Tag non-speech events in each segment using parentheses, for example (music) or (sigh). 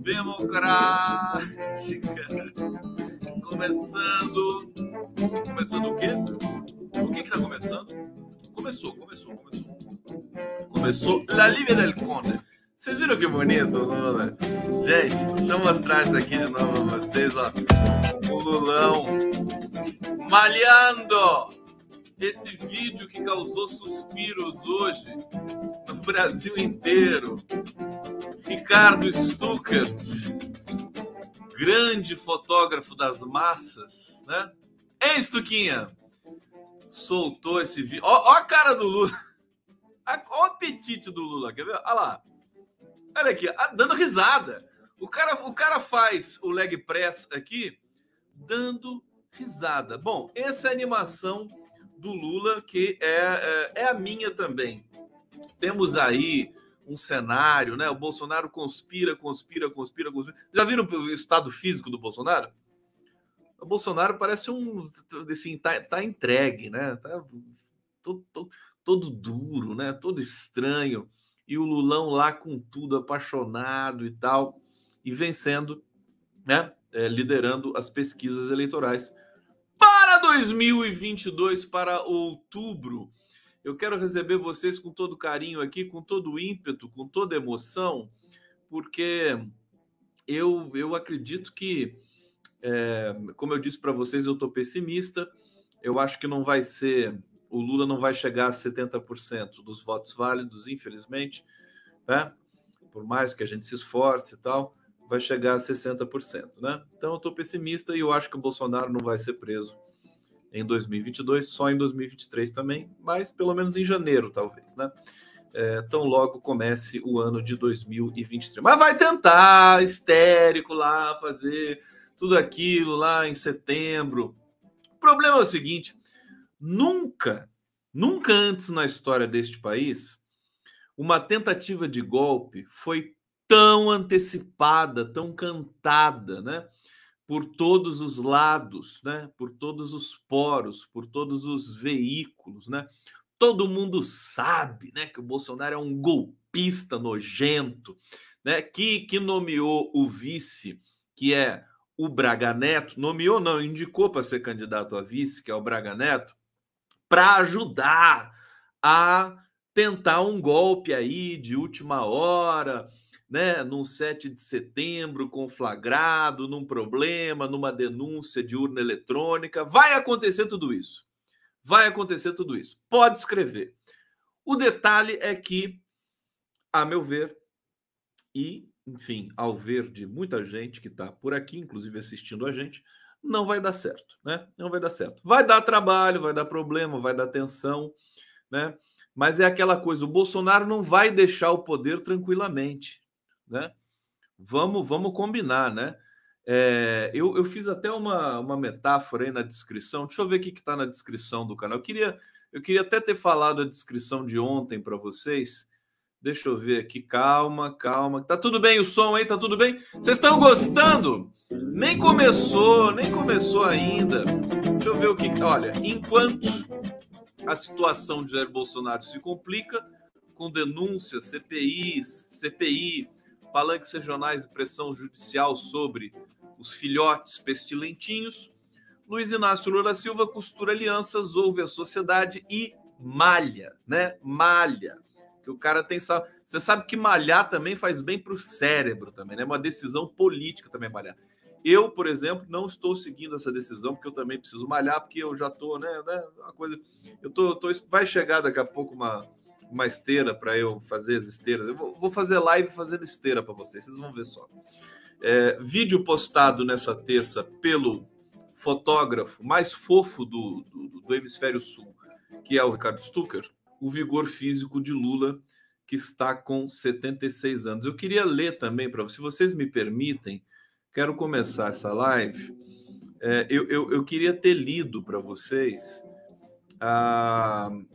democrática. Começando. Começando o quê? O que que tá começando? Começou, começou, começou. Começou La Livre del Conde. Vocês viram que bonito, Lula? Gente, deixa eu mostrar isso aqui de novo pra vocês, ó. O Lulão malhando! Esse vídeo que causou suspiros hoje no Brasil inteiro. Ricardo Stuckert, grande fotógrafo das massas, né? Ei, Stuquinha! Soltou esse vídeo. Ó, ó, a cara do Lula. (laughs) Olha o apetite do Lula, quer ver? Olha lá. Olha aqui, dando risada. O cara, o cara faz o leg press aqui dando risada. Bom, essa é a animação do Lula, que é, é, é a minha também. Temos aí um cenário, né? O Bolsonaro conspira, conspira, conspira, conspira. Já viram o estado físico do Bolsonaro? O Bolsonaro parece um, assim, tá, tá entregue, né? Tá todo, todo, todo duro, né? Todo estranho. E o Lulão lá com tudo, apaixonado e tal, e vencendo, né? É, liderando as pesquisas eleitorais para 2022, para outubro. Eu quero receber vocês com todo carinho aqui, com todo ímpeto, com toda emoção, porque eu, eu acredito que, é, como eu disse para vocês, eu estou pessimista. Eu acho que não vai ser, o Lula não vai chegar a 70% dos votos válidos, infelizmente, né? por mais que a gente se esforce e tal, vai chegar a 60%. Né? Então eu estou pessimista e eu acho que o Bolsonaro não vai ser preso em 2022, só em 2023 também, mas pelo menos em janeiro, talvez, né? É, tão logo comece o ano de 2023. Mas vai tentar, histérico lá, fazer tudo aquilo lá em setembro. O problema é o seguinte: nunca, nunca antes na história deste país, uma tentativa de golpe foi tão antecipada, tão cantada, né? por todos os lados, né? Por todos os poros, por todos os veículos, né? Todo mundo sabe, né, que o Bolsonaro é um golpista nojento, né? Que que nomeou o vice, que é o Braga Neto, nomeou não, indicou para ser candidato a vice, que é o Braga Neto, para ajudar a tentar um golpe aí de última hora, né, num 7 de setembro, conflagrado, num problema, numa denúncia de urna eletrônica. Vai acontecer tudo isso. Vai acontecer tudo isso. Pode escrever. O detalhe é que, a meu ver, e, enfim, ao ver de muita gente que está por aqui, inclusive assistindo a gente, não vai dar certo, né? Não vai dar certo. Vai dar trabalho, vai dar problema, vai dar tensão, né? Mas é aquela coisa, o Bolsonaro não vai deixar o poder tranquilamente né? Vamos, vamos combinar, né? É, eu, eu fiz até uma, uma metáfora aí na descrição. Deixa eu ver o que está na descrição do canal. Eu queria, eu queria até ter falado a descrição de ontem para vocês. Deixa eu ver aqui. Calma, calma. Tá tudo bem o som aí? Tá tudo bem? Vocês estão gostando? Nem começou, nem começou ainda. Deixa eu ver o que. Olha, enquanto a situação de Jair Bolsonaro se complica com denúncias, CPIs, CPI, palanques regionais de pressão judicial sobre os filhotes pestilentinhos. Luiz Inácio Lula Silva costura alianças, ouve a sociedade e malha, né? Malha. Que o cara tem. Você sabe que malhar também faz bem para o cérebro também, né? É uma decisão política também malhar. Eu, por exemplo, não estou seguindo essa decisão porque eu também preciso malhar, porque eu já estou, né, né? Uma coisa. Eu tô, tô, vai chegar daqui a pouco uma, uma esteira para eu fazer as esteiras. Eu vou, vou fazer live fazendo esteira para vocês, vocês vão ver só. É, vídeo postado nessa terça pelo fotógrafo mais fofo do, do, do hemisfério sul, que é o Ricardo Stucker, o vigor físico de Lula, que está com 76 anos. Eu queria ler também para se vocês me permitem, quero começar essa live. É, eu, eu, eu queria ter lido para vocês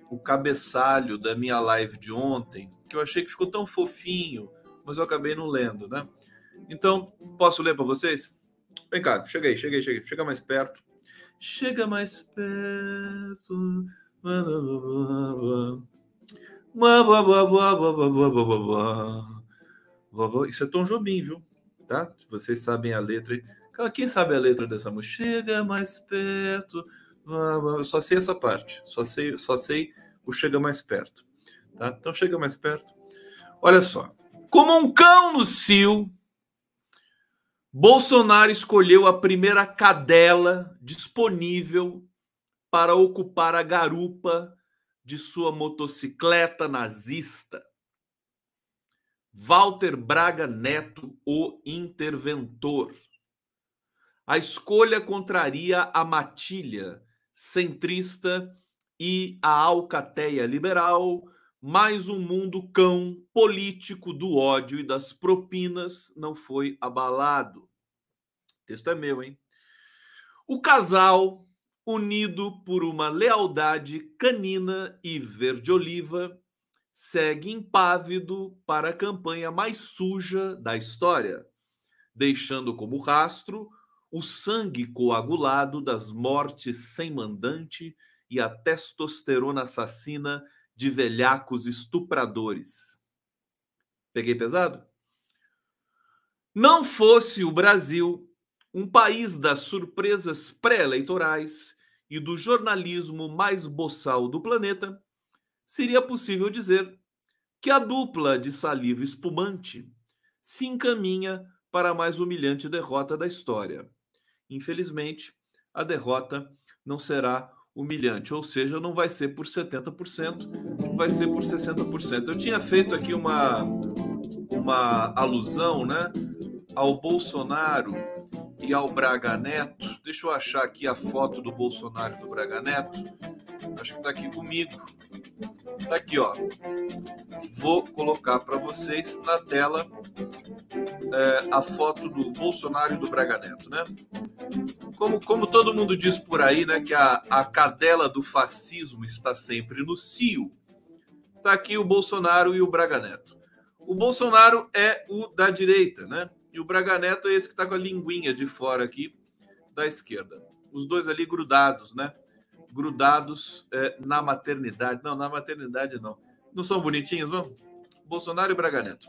o cabeçalho da minha live de ontem, que eu achei que ficou tão fofinho, mas eu acabei não lendo, né? Então, posso ler para vocês? Vem cá, cheguei, cheguei, cheguei. Chega mais perto. Chega mais perto. Isso é Tom Jobim, viu? tá? Vocês sabem a letra. Quem sabe a letra dessa música? Chega mais perto. Eu só sei essa parte. Só sei, só sei o chega mais perto. Tá? Então chega mais perto. Olha só. Como um cão no cio, Bolsonaro escolheu a primeira cadela disponível para ocupar a garupa de sua motocicleta nazista. Walter Braga Neto, o interventor. A escolha contraria a matilha centrista e a alcateia liberal, mais um mundo cão político do ódio e das propinas não foi abalado. O texto é meu, hein? O casal, unido por uma lealdade canina e verde-oliva, segue impávido para a campanha mais suja da história, deixando como rastro o sangue coagulado das mortes sem mandante e a testosterona assassina de velhacos estupradores. Peguei pesado? Não fosse o Brasil um país das surpresas pré-eleitorais e do jornalismo mais boçal do planeta, seria possível dizer que a dupla de saliva espumante se encaminha para a mais humilhante derrota da história. Infelizmente, a derrota não será humilhante, ou seja, não vai ser por 70%, vai ser por 60%. Eu tinha feito aqui uma, uma alusão né, ao Bolsonaro e ao Braga Neto. Deixa eu achar aqui a foto do Bolsonaro e do Braga Neto. Acho que está aqui comigo. Está aqui, ó. Vou colocar para vocês na tela é, a foto do Bolsonaro e do Braga Neto, né? Como, como todo mundo diz por aí, né, que a, a cadela do fascismo está sempre no cio. Está aqui o Bolsonaro e o Braga Neto. O Bolsonaro é o da direita, né? E o Braga Neto é esse que está com a linguinha de fora aqui da esquerda. Os dois ali grudados, né? Grudados é, na maternidade. Não, na maternidade não. Não são bonitinhos, não? Bolsonaro e Braga Neto.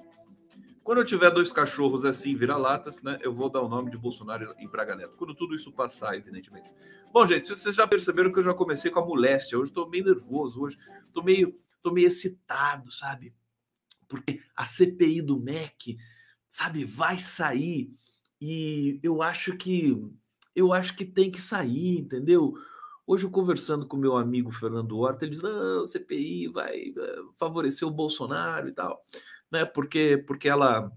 Quando eu tiver dois cachorros assim, vira-latas, né? Eu vou dar o nome de Bolsonaro e Braga Neto. Quando tudo isso passar, evidentemente. Bom, gente, vocês já perceberam que eu já comecei com a moléstia. Hoje estou meio nervoso, hoje estou meio, tô meio excitado, sabe? Porque a CPI do MEC sabe, vai sair e eu acho que eu acho que tem que sair, entendeu? Hoje conversando com meu amigo Fernando Horta, ele diz: "Não, CPI vai eh, favorecer o Bolsonaro e tal", né? Porque porque ela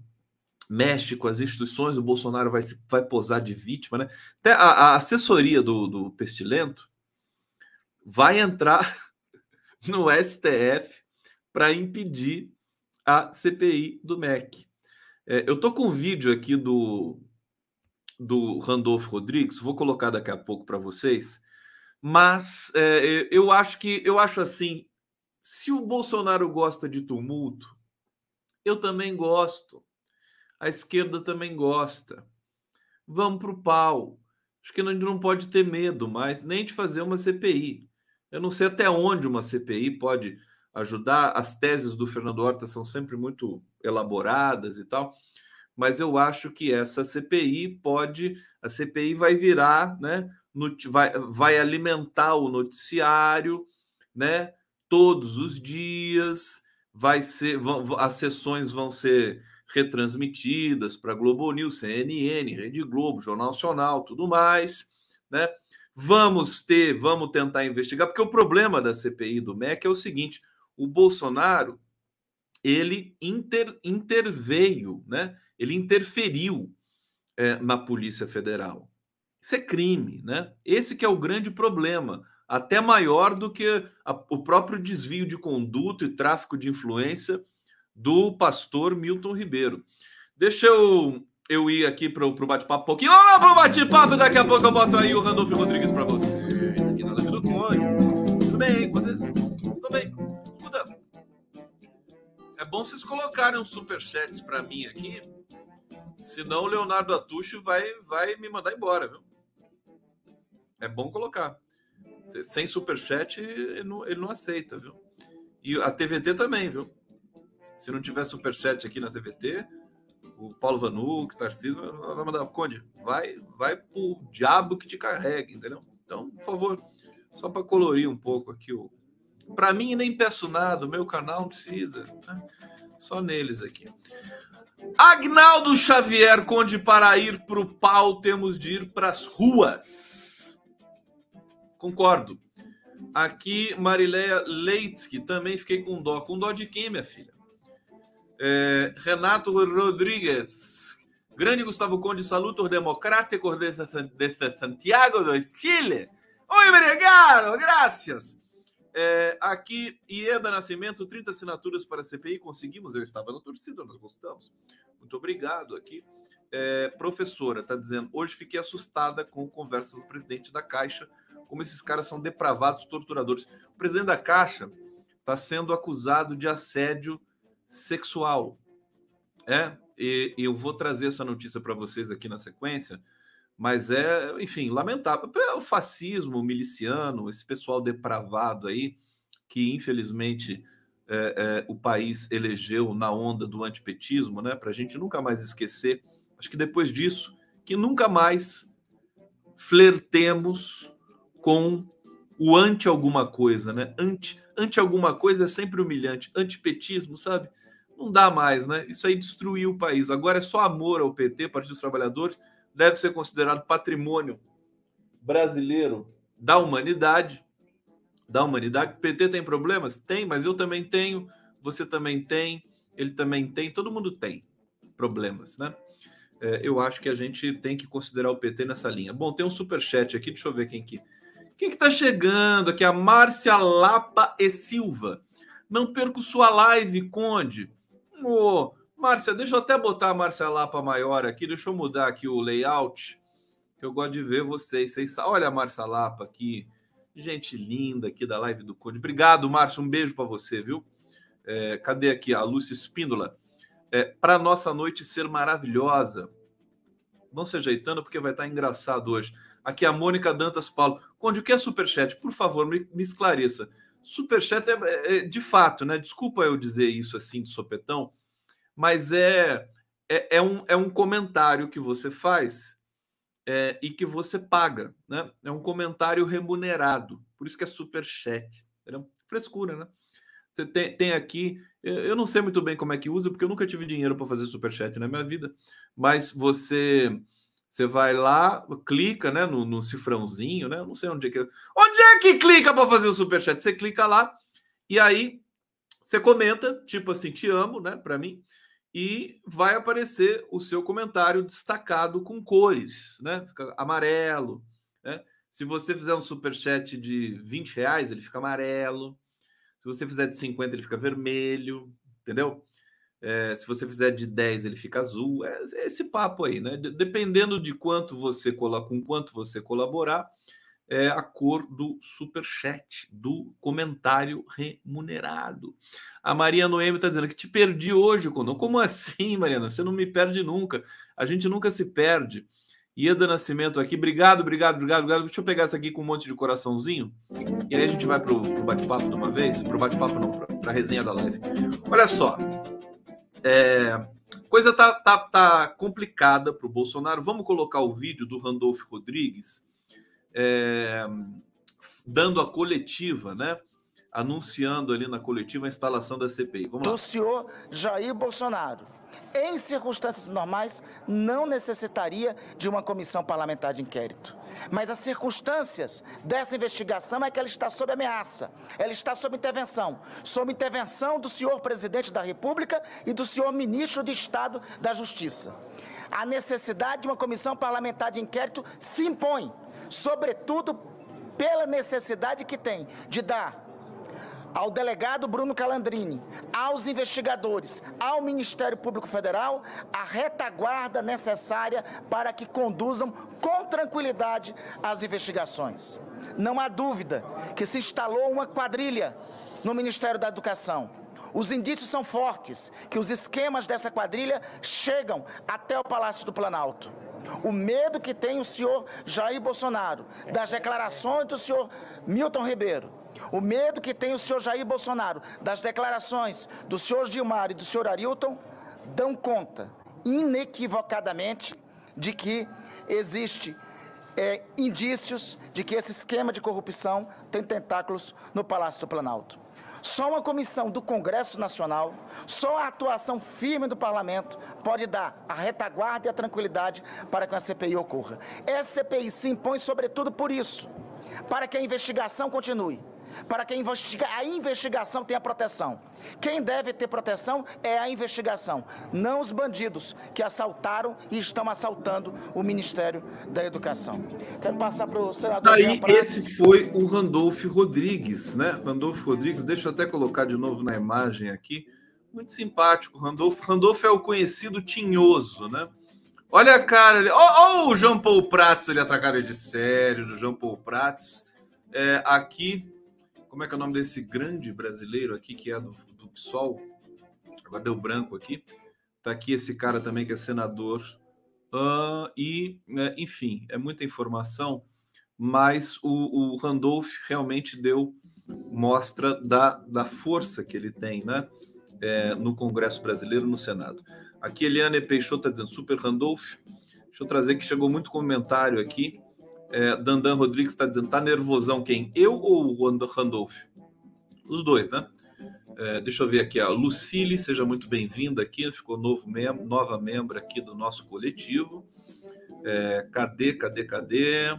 mexe com as instituições, o Bolsonaro vai vai posar de vítima, né? Até a, a assessoria do, do Pestilento vai entrar (laughs) no STF para impedir a CPI do MEC. É, eu tô com um vídeo aqui do, do Randolfo Rodrigues, vou colocar daqui a pouco para vocês, mas é, eu acho que eu acho assim: se o Bolsonaro gosta de tumulto, eu também gosto. A esquerda também gosta. Vamos para o pau. Acho que a gente não pode ter medo mais nem de fazer uma CPI. Eu não sei até onde uma CPI pode ajudar. As teses do Fernando Horta são sempre muito elaboradas e tal, mas eu acho que essa CPI pode, a CPI vai virar, né, vai, alimentar o noticiário, né, todos os dias, vai ser, vão, as sessões vão ser retransmitidas para Globo News, CNN, Rede Globo, Jornal Nacional, tudo mais, né? Vamos ter, vamos tentar investigar, porque o problema da CPI do MEC é o seguinte: o Bolsonaro ele inter, interveio, né? ele interferiu é, na Polícia Federal. Isso é crime, né? Esse que é o grande problema, até maior do que a, o próprio desvio de conduta e tráfico de influência do pastor Milton Ribeiro. Deixa eu, eu ir aqui para o bate-papo um pouquinho. Lá para o bate-papo, daqui a pouco eu boto aí o Randolfo Rodrigues para você. Tudo bem, vocês? Bem? É bom vocês colocarem uns superchats para mim aqui, senão o Leonardo Atucho vai, vai me mandar embora, viu? É bom colocar. Sem superchat, ele não, ele não aceita, viu? E a TVT também, viu? Se não tiver superchat aqui na TVT, o Paulo Vanuc, Tarcísio, vai mandar, Conde, vai, vai pro diabo que te carrega, entendeu? Então, por favor, só para colorir um pouco aqui o. Para mim, nem peço nada, o meu canal não precisa. Né? Só neles aqui. Agnaldo Xavier, Conde, para ir para o pau, temos de ir para as ruas. Concordo. Aqui, Marileia Leitsky, também fiquei com dó. Com dó de quem, minha filha? É, Renato Rodrigues. Grande Gustavo Conde, salutos democráticos de Santiago do Chile. Oi, obrigado, graças. É, aqui, Ieda Nascimento, 30 assinaturas para a CPI, conseguimos. Eu estava na torcida, nós gostamos. Muito obrigado aqui. É, professora, está dizendo, hoje fiquei assustada com conversas do presidente da Caixa, como esses caras são depravados, torturadores. O presidente da Caixa está sendo acusado de assédio sexual. É, e, eu vou trazer essa notícia para vocês aqui na sequência, mas é, enfim, lamentável. É o fascismo miliciano, esse pessoal depravado aí, que infelizmente é, é, o país elegeu na onda do antipetismo, né? Para a gente nunca mais esquecer. Acho que depois disso, que nunca mais flertemos com o anti alguma coisa, né? Anti, anti alguma coisa é sempre humilhante. Antipetismo, sabe? Não dá mais, né? Isso aí destruiu o país. Agora é só amor ao PT, Partido dos Trabalhadores, deve ser considerado patrimônio brasileiro da humanidade. Da humanidade. O PT tem problemas? Tem, mas eu também tenho, você também tem, ele também tem, todo mundo tem problemas, né? É, eu acho que a gente tem que considerar o PT nessa linha. Bom, tem um super chat aqui, deixa eu ver quem que quem que tá chegando aqui? A Márcia Lapa e Silva. Não perco sua live, Conde. Ô, Márcia, deixa eu até botar a Márcia Lapa maior aqui, deixa eu mudar aqui o layout, que eu gosto de ver vocês. vocês olha a Márcia Lapa aqui, gente linda aqui da live do Conde. Obrigado, Márcia, um beijo para você, viu? É, cadê aqui a Lúcia Espíndola? É, para nossa noite ser maravilhosa. Vão se ajeitando porque vai estar engraçado hoje. Aqui a Mônica Dantas Paulo. Conde, o que é superchat? Por favor, me, me esclareça. Superchat é, é, é, de fato, né? Desculpa eu dizer isso assim de sopetão, mas é, é, é, um, é um comentário que você faz é, e que você paga, né? É um comentário remunerado, por isso que é superchat. Entendeu? Frescura, né? Você tem, tem aqui, eu não sei muito bem como é que usa, porque eu nunca tive dinheiro para fazer superchat na minha vida, mas você você vai lá, clica né, no, no cifrãozinho, né? Eu não sei onde é que. Onde é que clica para fazer o superchat? Você clica lá e aí você comenta, tipo assim, te amo, né? Para mim, e vai aparecer o seu comentário destacado com cores, né? Fica amarelo, né? Se você fizer um superchat de 20 reais, ele fica amarelo. Se você fizer de 50, ele fica vermelho, entendeu? É, se você fizer de 10, ele fica azul. É, é esse papo aí, né? Dependendo de quanto você com quanto você colaborar, é a cor do super chat, do comentário remunerado. A Maria Noemi está dizendo que te perdi hoje, Condão. Como assim, Mariana? Você não me perde nunca. A gente nunca se perde. Ieda Nascimento aqui. Obrigado, obrigado, obrigado, obrigado. Deixa eu pegar essa aqui com um monte de coraçãozinho. E aí a gente vai pro, pro bate-papo de uma vez. Pro bate-papo não, pra, pra resenha da live. Olha só. É, coisa tá, tá, tá complicada para o Bolsonaro. Vamos colocar o vídeo do Randolph Rodrigues é, dando a coletiva, né? Anunciando ali na coletiva a instalação da CPI. Vamos lá. Senhor Jair Bolsonaro em circunstâncias normais, não necessitaria de uma comissão parlamentar de inquérito. Mas as circunstâncias dessa investigação é que ela está sob ameaça, ela está sob intervenção, sob intervenção do senhor presidente da República e do senhor ministro de Estado da Justiça. A necessidade de uma comissão parlamentar de inquérito se impõe, sobretudo pela necessidade que tem de dar ao delegado Bruno Calandrini, aos investigadores, ao Ministério Público Federal, a retaguarda necessária para que conduzam com tranquilidade as investigações. Não há dúvida que se instalou uma quadrilha no Ministério da Educação. Os indícios são fortes que os esquemas dessa quadrilha chegam até o Palácio do Planalto. O medo que tem o senhor Jair Bolsonaro, das declarações do senhor Milton Ribeiro, o medo que tem o senhor Jair Bolsonaro das declarações do senhor Gilmar e do senhor Arilton dão conta inequivocadamente de que existe é, indícios de que esse esquema de corrupção tem tentáculos no Palácio do Planalto. Só uma comissão do Congresso Nacional, só a atuação firme do Parlamento pode dar a retaguarda e a tranquilidade para que a CPI ocorra. Essa CPI se impõe sobretudo por isso, para que a investigação continue para que a, investiga a investigação tenha proteção. Quem deve ter proteção é a investigação, não os bandidos que assaltaram e estão assaltando o Ministério da Educação. Quero passar para o senador. Aí, esse foi o Randolfo Rodrigues, né? Randolfo Rodrigues, deixa eu até colocar de novo na imagem aqui. Muito simpático, Randolfo. Randolfo é o conhecido tinhoso, né? Olha a cara ali. Olha o Jean Paul Prats ali, a cara de sério do Jean Paul Prats. É, aqui como é que é o nome desse grande brasileiro aqui que é do, do PSOL? Agora deu branco aqui. Tá aqui esse cara também que é senador. Uh, e, né, enfim, é muita informação, mas o, o Randolph realmente deu mostra da, da força que ele tem, né? É, no Congresso Brasileiro, no Senado. Aqui Eliane Peixoto está dizendo Super Randolph. Deixa eu trazer que chegou muito comentário aqui. É, Dandan Rodrigues está dizendo, tá nervosão quem? Eu ou o Randolph? Os dois, né? É, deixa eu ver aqui, a Lucille, seja muito bem-vinda aqui, ficou novo mem nova membro aqui do nosso coletivo. É, cadê, cadê, cadê?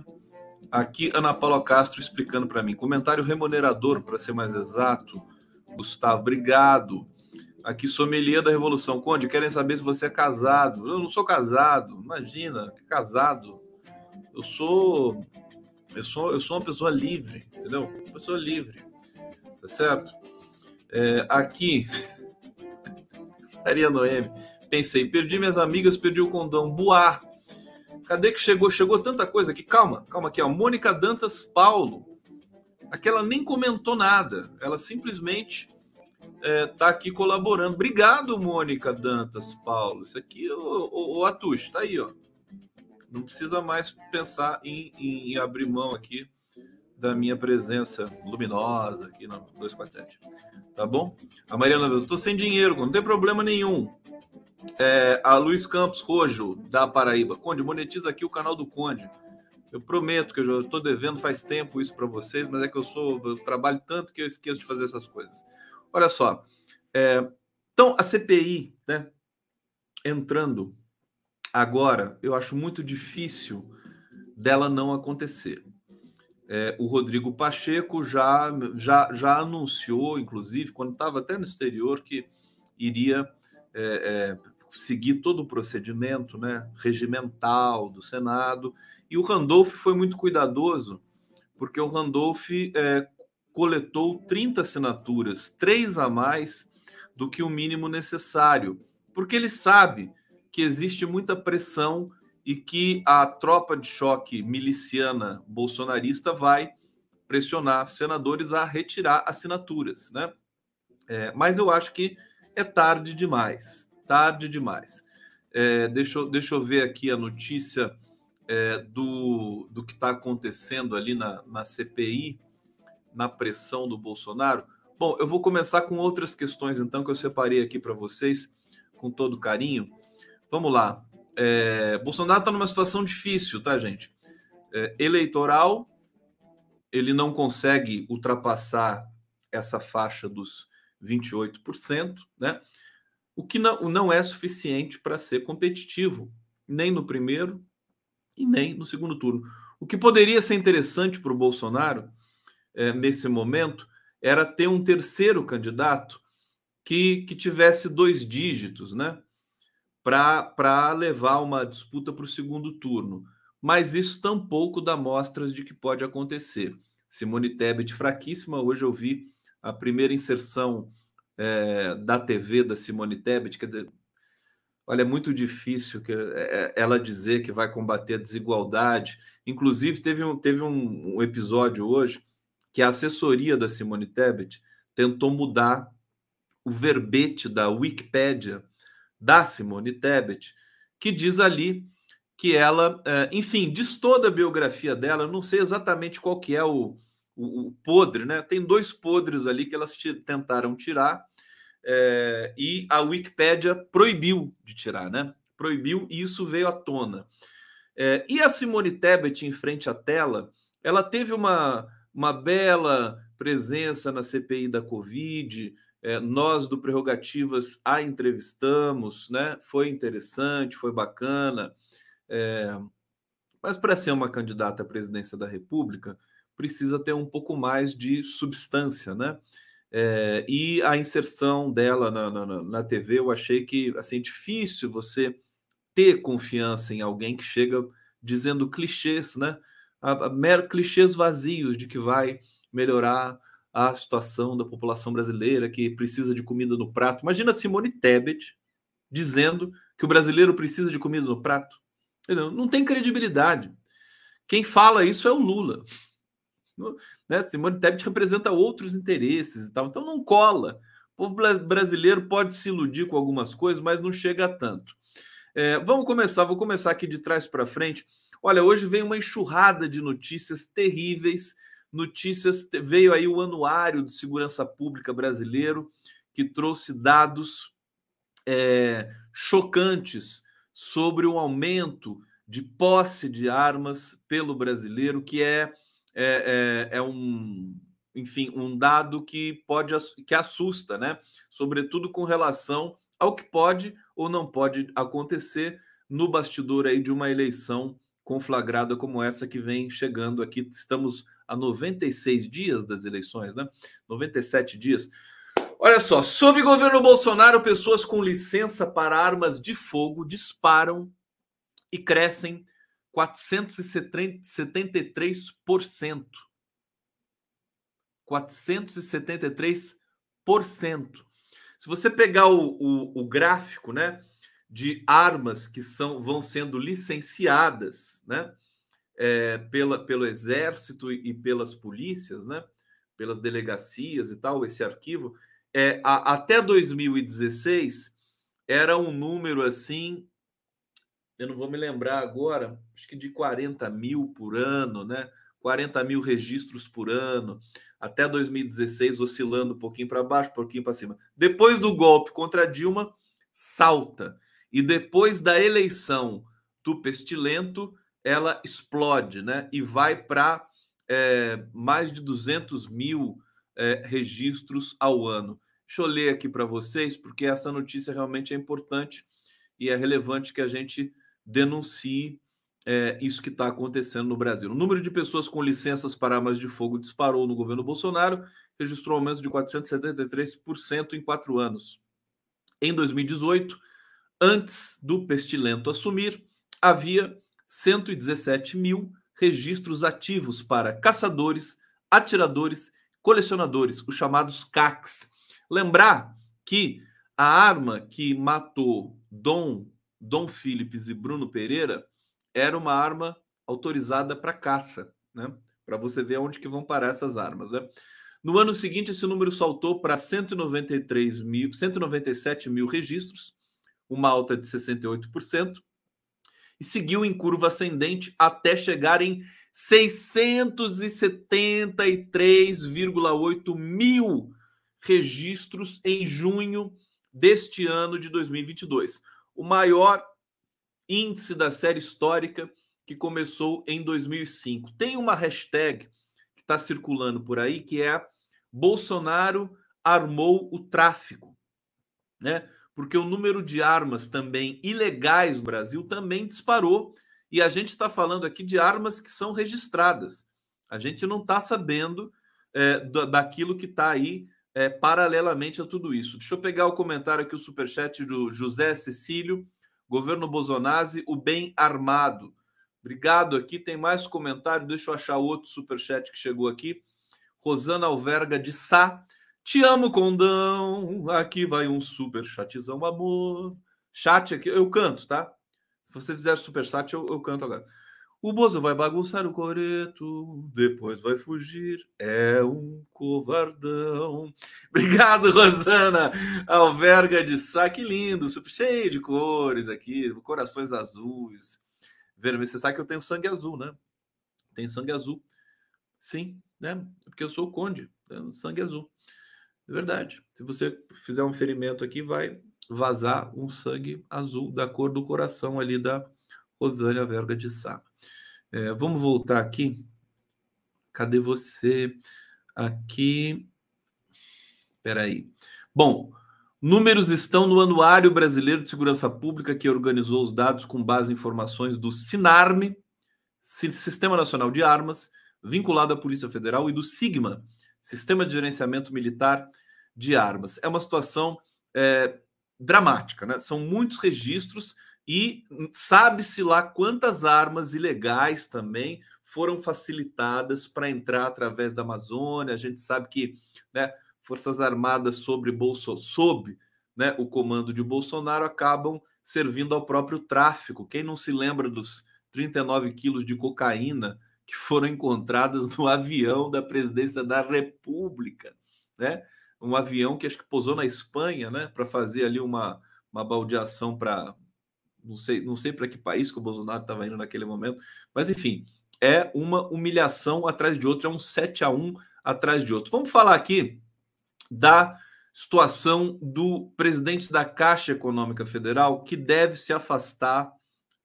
Aqui, Ana Paula Castro explicando para mim. Comentário remunerador, para ser mais exato. Gustavo, obrigado. Aqui, sommelier da Revolução. Conde, querem saber se você é casado. Eu não sou casado. Imagina, casado eu sou eu sou eu sou uma pessoa livre, entendeu? Uma pessoa livre, tá certo? É, aqui, (laughs) Maria Noemi, pensei, perdi minhas amigas, perdi o condão, Boar. Cadê que chegou? Chegou tanta coisa aqui. Calma, calma aqui, ó. Mônica Dantas Paulo. Aquela nem comentou nada. Ela simplesmente é, tá aqui colaborando. Obrigado, Mônica Dantas Paulo. Isso aqui, o, o, o Atush, tá aí, ó. Não precisa mais pensar em, em abrir mão aqui da minha presença luminosa aqui no 247. Tá bom? A Mariana, eu tô sem dinheiro, não tem problema nenhum. É, a Luiz Campos Rojo, da Paraíba. Conde, monetiza aqui o canal do Conde. Eu prometo que eu estou devendo faz tempo isso para vocês, mas é que eu sou, eu trabalho tanto que eu esqueço de fazer essas coisas. Olha só. É, então, a CPI, né, entrando Agora, eu acho muito difícil dela não acontecer. É, o Rodrigo Pacheco já, já, já anunciou, inclusive, quando estava até no exterior, que iria é, é, seguir todo o procedimento né, regimental do Senado. E o Randolph foi muito cuidadoso, porque o Randolph é, coletou 30 assinaturas, três a mais do que o mínimo necessário, porque ele sabe que existe muita pressão e que a tropa de choque miliciana bolsonarista vai pressionar senadores a retirar assinaturas, né? É, mas eu acho que é tarde demais, tarde demais. É, deixa, eu, deixa eu ver aqui a notícia é, do, do que está acontecendo ali na, na CPI, na pressão do Bolsonaro. Bom, eu vou começar com outras questões, então, que eu separei aqui para vocês, com todo carinho. Vamos lá. É, Bolsonaro está numa situação difícil, tá, gente? É, eleitoral, ele não consegue ultrapassar essa faixa dos 28%, né? O que não, não é suficiente para ser competitivo, nem no primeiro e nem no segundo turno. O que poderia ser interessante para o Bolsonaro, é, nesse momento, era ter um terceiro candidato que, que tivesse dois dígitos, né? Para levar uma disputa para o segundo turno. Mas isso tampouco dá mostras de que pode acontecer. Simone Tebet fraquíssima. Hoje eu vi a primeira inserção é, da TV da Simone Tebet. Quer dizer, olha, é muito difícil que, é, ela dizer que vai combater a desigualdade. Inclusive, teve um, teve um, um episódio hoje que a assessoria da Simone Tebet tentou mudar o verbete da Wikipédia da Simone Tebet, que diz ali que ela, é, enfim, diz toda a biografia dela. Não sei exatamente qual que é o, o, o podre, né? Tem dois podres ali que elas tentaram tirar é, e a Wikipédia proibiu de tirar, né? proibiu e isso veio à tona. É, e a Simone Tebet, em frente à tela, ela teve uma, uma bela presença na CPI da Covid. É, nós do Prerrogativas a entrevistamos, né? Foi interessante, foi bacana. É, mas para ser uma candidata à presidência da República, precisa ter um pouco mais de substância, né? É, e a inserção dela na, na, na, TV, eu achei que assim difícil você ter confiança em alguém que chega dizendo clichês, né? A, a, mero clichês vazios de que vai melhorar a situação da população brasileira que precisa de comida no prato. Imagina Simone Tebet dizendo que o brasileiro precisa de comida no prato. Não tem credibilidade. Quem fala isso é o Lula. Né? Simone Tebet representa outros interesses e tal, então não cola. O povo brasileiro pode se iludir com algumas coisas, mas não chega a tanto. É, vamos começar, vou começar aqui de trás para frente. Olha, hoje vem uma enxurrada de notícias terríveis. Notícias, veio aí o Anuário de Segurança Pública Brasileiro, que trouxe dados é, chocantes sobre o aumento de posse de armas pelo brasileiro, que é, é, é, é um, enfim, um dado que pode que assusta, né? Sobretudo com relação ao que pode ou não pode acontecer no bastidor aí de uma eleição conflagrada como essa que vem chegando aqui. Estamos a 96 dias das eleições, né? 97 dias. Olha só, sob governo Bolsonaro, pessoas com licença para armas de fogo disparam e crescem 473%. 473%. Se você pegar o, o, o, gráfico né, de armas que são, vão sendo licenciadas né, é, pela, pelo Exército e pelas polícias, né, pelas delegacias e tal, esse arquivo, é, a, até 2016 era um número assim, eu não vou me lembrar agora, acho que de 40 mil por ano, né? 40 mil registros por ano, até 2016 oscilando um pouquinho para baixo, um pouquinho para cima. Depois do golpe contra Dilma, salta. E depois da eleição do Pestilento, ela explode, né? E vai para é, mais de 200 mil é, registros ao ano. Deixa eu ler aqui para vocês, porque essa notícia realmente é importante e é relevante que a gente denuncie é, isso que está acontecendo no Brasil. O número de pessoas com licenças para armas de fogo disparou no governo Bolsonaro, registrou um aumento de 473% em quatro anos. Em 2018, antes do pestilento assumir, havia 117 mil registros ativos para caçadores, atiradores colecionadores, os chamados CACs. Lembrar que a arma que matou Dom, Dom Philips e Bruno Pereira era uma arma autorizada para caça, né? Para você ver onde que vão parar essas armas, né? No ano seguinte, esse número saltou para 193 mil, 197 mil registros, uma alta de 68%, e seguiu em curva ascendente até chegar em 673,8 mil registros em junho deste ano de 2022. O maior índice da série histórica que começou em 2005. Tem uma hashtag que está circulando por aí que é Bolsonaro armou o tráfico, né? Porque o número de armas também ilegais no Brasil também disparou e a gente está falando aqui de armas que são registradas. A gente não está sabendo é, daquilo que está aí é, paralelamente a tudo isso. Deixa eu pegar o comentário aqui, o superchat do José Cecílio, governo Bolsonaro, o bem armado. Obrigado aqui. Tem mais comentário. Deixa eu achar outro superchat que chegou aqui. Rosana Alverga de Sá. Te amo, Condão. Aqui vai um super chatzão, amor. Chat aqui, eu canto, tá? Se você fizer superchat, eu, eu canto agora. O Bozo vai bagunçar o coreto, depois vai fugir. É um covardão. (laughs) Obrigado, Rosana. Alverga de saque lindo, super cheio de cores aqui, corações azuis. Vermelho. Você sabe que eu tenho sangue azul, né? Tem sangue azul. Sim, né? Porque eu sou conde, tenho sangue azul. É verdade. Se você fizer um ferimento aqui, vai vazar um sangue azul da cor do coração ali da Rosânia Verga de Sá. É, vamos voltar aqui. Cadê você? Aqui. Espera aí. Bom, números estão no Anuário Brasileiro de Segurança Pública, que organizou os dados com base em informações do SINARME, Sistema Nacional de Armas, vinculado à Polícia Federal, e do SIGMA, Sistema de Gerenciamento Militar de Armas. É uma situação é, dramática, né? São muitos registros e sabe-se lá quantas armas ilegais também foram facilitadas para entrar através da Amazônia. A gente sabe que né, Forças Armadas sobre Bolso, sob né, o comando de Bolsonaro acabam servindo ao próprio tráfico. Quem não se lembra dos 39 quilos de cocaína que foram encontradas no avião da presidência da República, né? Um avião que acho que pousou na Espanha, né, para fazer ali uma, uma baldeação para não sei, não sei para que país que o Bolsonaro estava indo naquele momento, mas enfim, é uma humilhação atrás de outra, é um 7 a 1 atrás de outro. Vamos falar aqui da situação do presidente da Caixa Econômica Federal, que deve se afastar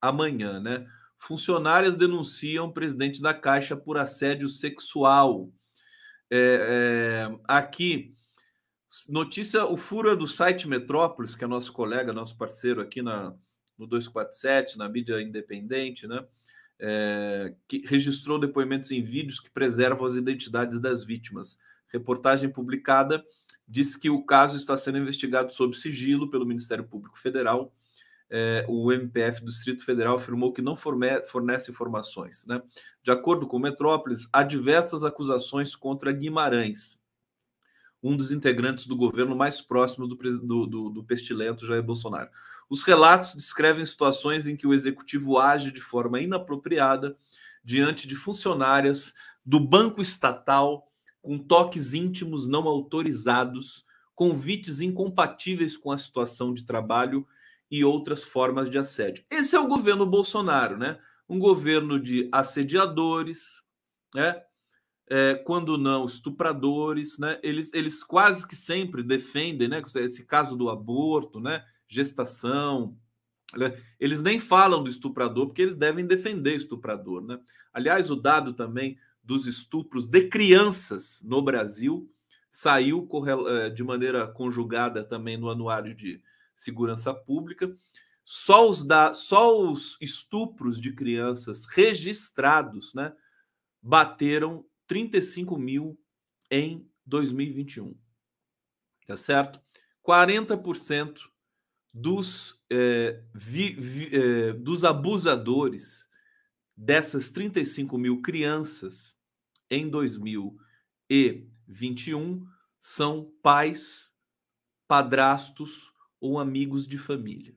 amanhã, né? Funcionárias denunciam presidente da Caixa por assédio sexual. É, é, aqui, notícia: o furo é do site Metrópolis, que é nosso colega, nosso parceiro aqui na, no 247, na mídia independente, né? É, que registrou depoimentos em vídeos que preservam as identidades das vítimas. Reportagem publicada diz que o caso está sendo investigado sob sigilo pelo Ministério Público Federal. É, o MPF do Distrito Federal afirmou que não fornece informações. Né? De acordo com Metrópolis, há diversas acusações contra Guimarães, um dos integrantes do governo mais próximo do, do, do, do pestilento Jair Bolsonaro. Os relatos descrevem situações em que o executivo age de forma inapropriada diante de funcionárias do banco estatal com toques íntimos não autorizados, convites incompatíveis com a situação de trabalho e outras formas de assédio. Esse é o governo Bolsonaro, né? Um governo de assediadores, né? É, quando não estupradores, né? Eles, eles quase que sempre defendem, né? Esse caso do aborto, né? gestação. Né? Eles nem falam do estuprador, porque eles devem defender estuprador. Né? Aliás, o dado também dos estupros de crianças no Brasil saiu eh, de maneira conjugada também no Anuário de Segurança Pública. Só os, da, só os estupros de crianças registrados né, bateram 35 mil em 2021. Tá certo? 40% dos, é, vi, vi, é, dos abusadores dessas 35 mil crianças em 2021 são pais, padrastos ou amigos de família.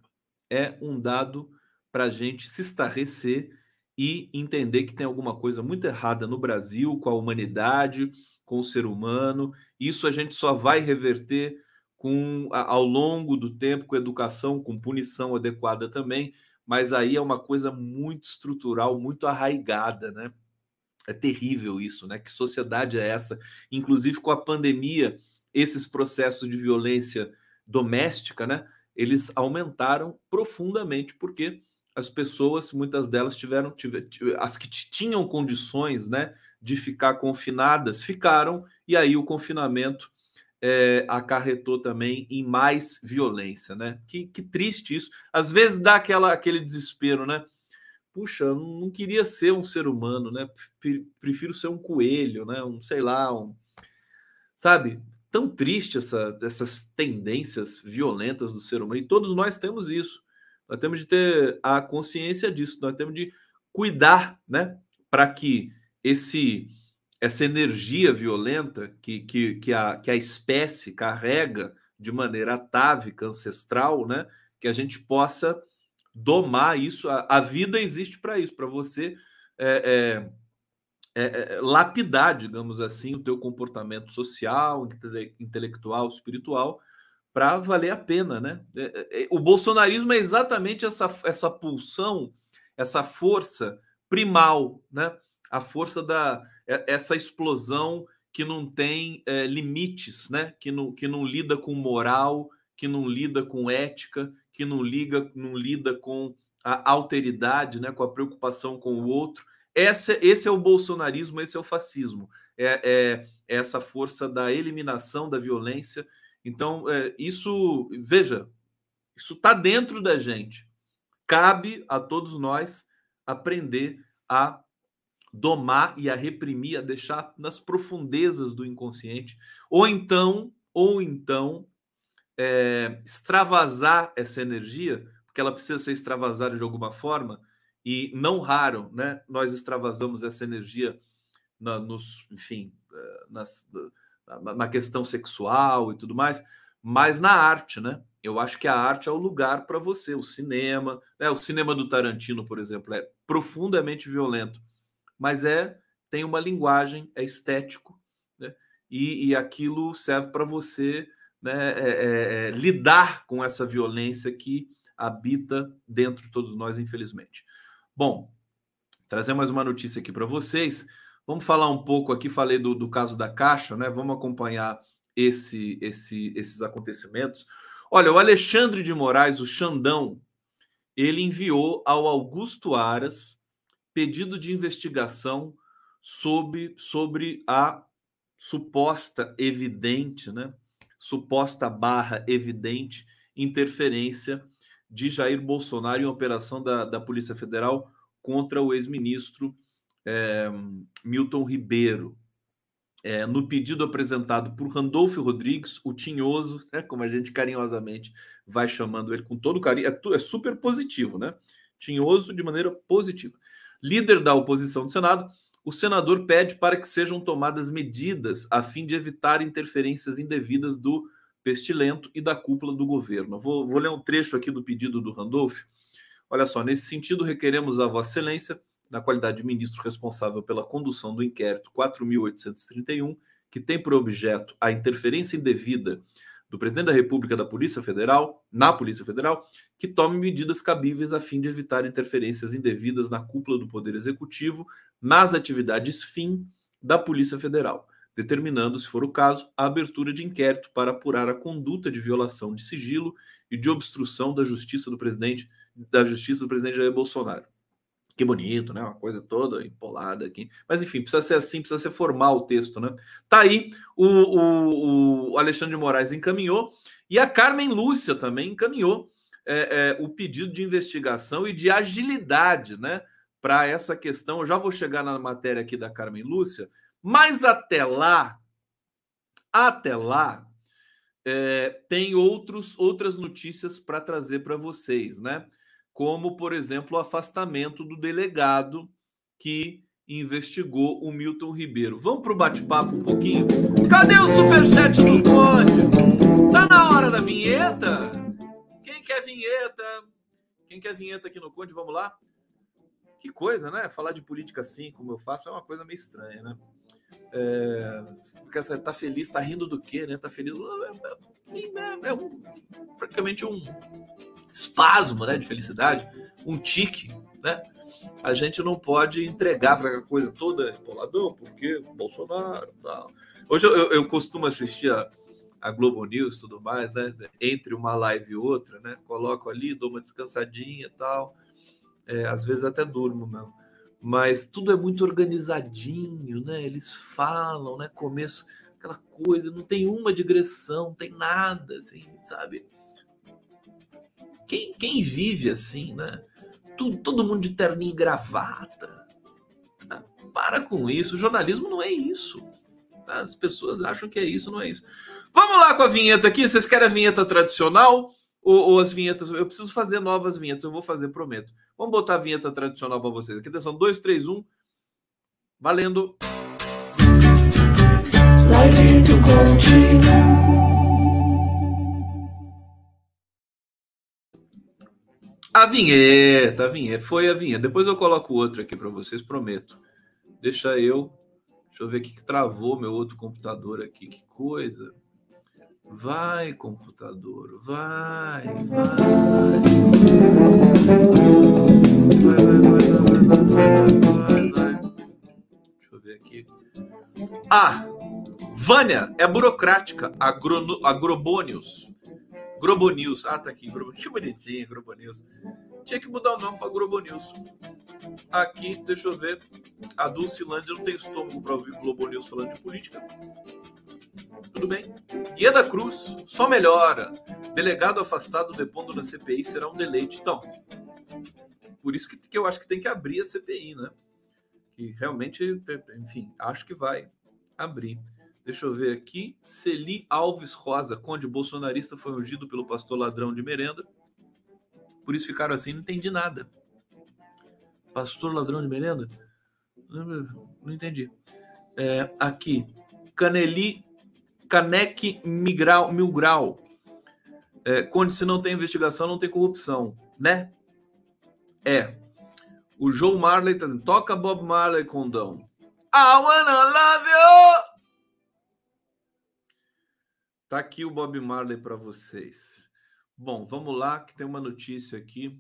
É um dado para a gente se estarrecer e entender que tem alguma coisa muito errada no Brasil, com a humanidade, com o ser humano. Isso a gente só vai reverter com ao longo do tempo, com educação, com punição adequada também, mas aí é uma coisa muito estrutural, muito arraigada, né? É terrível isso, né? Que sociedade é essa? Inclusive com a pandemia, esses processos de violência doméstica, né? Eles aumentaram profundamente porque as pessoas, muitas delas tiveram, tiveram as que tinham condições, né, de ficar confinadas, ficaram e aí o confinamento é, acarretou também em mais violência, né? Que, que, triste isso. Às vezes dá aquela, aquele desespero, né? Puxa, não queria ser um ser humano, né? Prefiro ser um coelho, né? Um, sei lá, um... Sabe? Tão triste essa, essas tendências violentas do ser humano. E todos nós temos isso. Nós temos de ter a consciência disso. Nós temos de cuidar, né? Para que esse essa energia violenta que, que, que, a, que a espécie carrega de maneira atávica, ancestral, né? que a gente possa domar isso. A, a vida existe para isso, para você é, é, é, é, lapidar, digamos assim, o teu comportamento social, intelectual, espiritual, para valer a pena. Né? É, é, o bolsonarismo é exatamente essa, essa pulsão, essa força primal, né? a força da essa explosão que não tem é, limites, né? Que não, que não lida com moral, que não lida com ética, que não liga, não lida com a alteridade, né? Com a preocupação com o outro. Esse, esse é o bolsonarismo, esse é o fascismo. É, é, essa força da eliminação da violência. Então, é, isso, veja, isso está dentro da gente. Cabe a todos nós aprender a domar e a reprimir, a deixar nas profundezas do inconsciente, ou então, ou então é, extravasar essa energia, porque ela precisa ser extravasada de alguma forma, e não raro, né? Nós extravasamos essa energia na, nos, enfim, eh, nas, na, na questão sexual e tudo mais, mas na arte, né? Eu acho que a arte é o lugar para você, o cinema, né? O cinema do Tarantino, por exemplo, é profundamente violento, mas é tem uma linguagem, é estético, né? E, e aquilo serve para você né, é, é, é, lidar com essa violência que habita dentro de todos nós, infelizmente. Bom, trazer mais uma notícia aqui para vocês. Vamos falar um pouco aqui, falei do, do caso da Caixa, né? Vamos acompanhar esse, esse, esses acontecimentos. Olha, o Alexandre de Moraes, o Xandão, ele enviou ao Augusto Aras pedido de investigação sobre, sobre a suposta evidente, né? Suposta barra evidente interferência de Jair Bolsonaro em operação da, da Polícia Federal contra o ex-ministro é, Milton Ribeiro. É, no pedido apresentado por Randolfo Rodrigues, o Tinhoso, né, como a gente carinhosamente vai chamando ele com todo carinho, é, é super positivo, né? Tinhoso de maneira positiva. Líder da oposição do Senado, o senador pede para que sejam tomadas medidas a fim de evitar interferências indevidas do pestilento e da cúpula do governo. Vou, vou ler um trecho aqui do pedido do Randolph. Olha só, nesse sentido, requeremos a Vossa Excelência, na qualidade de ministro responsável pela condução do inquérito 4.831, que tem por objeto a interferência indevida do presidente da República da Polícia Federal, na Polícia Federal, que tome medidas cabíveis a fim de evitar interferências indevidas na cúpula do Poder Executivo nas atividades fim da Polícia Federal determinando, se for o caso, a abertura de inquérito para apurar a conduta de violação de sigilo e de obstrução da justiça do presidente da justiça do presidente Jair Bolsonaro. Que bonito, né? Uma coisa toda empolada aqui. Mas enfim, precisa ser assim, precisa ser formal o texto, né? Tá aí, o, o, o Alexandre de Moraes encaminhou e a Carmen Lúcia também encaminhou é, é, o pedido de investigação e de agilidade, né? Para essa questão. Eu já vou chegar na matéria aqui da Carmen Lúcia, mas até lá, até lá, é, tem outros, outras notícias para trazer para vocês, né? Como, por exemplo, o afastamento do delegado que investigou o Milton Ribeiro. Vamos para o bate-papo um pouquinho? Cadê o superchat do Conde? Tá na hora da vinheta? Quem quer vinheta? Quem quer vinheta aqui no Conde? Vamos lá? Que coisa, né? Falar de política assim, como eu faço, é uma coisa meio estranha, né? É, tá feliz, tá rindo do quê, né? Tá feliz. É, é, é um, praticamente um espasmo né, de felicidade, um tique, né? A gente não pode entregar para aquela coisa toda empoladão, porque Bolsonaro tal. Hoje eu, eu, costumo assistir a, a Globo News tudo mais, né? Entre uma live e outra, né? Coloco ali, dou uma descansadinha e tal. É, às vezes até durmo mesmo mas tudo é muito organizadinho, né? Eles falam, né? Começo, aquela coisa, não tem uma digressão, não tem nada, assim, sabe? Quem, quem vive assim, né? Tudo, todo mundo de terninho e gravata. Tá? Para com isso, o jornalismo não é isso. Tá? As pessoas acham que é isso, não é isso. Vamos lá com a vinheta aqui. Vocês querem a vinheta tradicional ou, ou as vinhetas? Eu preciso fazer novas vinhetas, eu vou fazer, prometo. Vamos botar a vinheta tradicional para vocês. Aqui, atenção, 2, 3, 1. Valendo! Live do A vinheta, a vinheta, foi a vinheta. Depois eu coloco outro aqui para vocês, prometo. Deixa eu. Deixa eu ver o que travou meu outro computador aqui. Que coisa. Vai, computador, vai, vai. Deixa eu ver aqui. Ah, Vânia é burocrática. Agrono, agrobônios. Grobonius. Ah, tá aqui. Que bonitinho, Grobonius. Tinha que mudar o nome para Grobonius. Aqui, deixa eu ver. A Dulcilândia não tem estômago para ouvir Globo falando de política. Tudo bem. Ieda Cruz, só melhora. Delegado afastado depondo na CPI será um deleite. Então, por isso que, que eu acho que tem que abrir a CPI, né? Que realmente, enfim, acho que vai abrir. Deixa eu ver aqui. Celi Alves Rosa, conde bolsonarista, foi ungido pelo pastor ladrão de merenda. Por isso ficaram assim, não entendi nada. Pastor ladrão de merenda? Não entendi. É, aqui. Caneli, Caneque Migral, Milgrau. É, Conde, se não tem investigação, não tem corrupção, né? É. O João Marley tá dizendo, toca Bob Marley, condão. I wanna love you! Tá aqui o Bob Marley para vocês. Bom, vamos lá, que tem uma notícia aqui.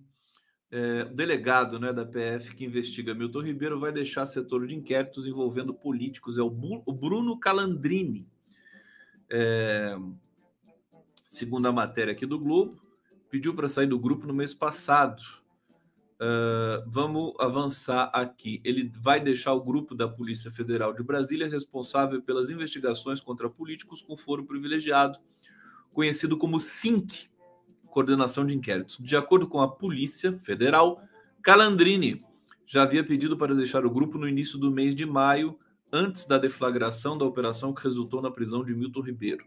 É, o delegado né, da PF que investiga Milton Ribeiro vai deixar setor de inquéritos envolvendo políticos. É o, o Bruno Calandrini. É, segundo a matéria aqui do Globo, pediu para sair do grupo no mês passado. Uh, vamos avançar aqui. Ele vai deixar o grupo da Polícia Federal de Brasília responsável pelas investigações contra políticos com foro privilegiado, conhecido como SINC, Coordenação de Inquéritos. De acordo com a Polícia Federal, Calandrini já havia pedido para deixar o grupo no início do mês de maio, antes da deflagração da operação que resultou na prisão de Milton Ribeiro.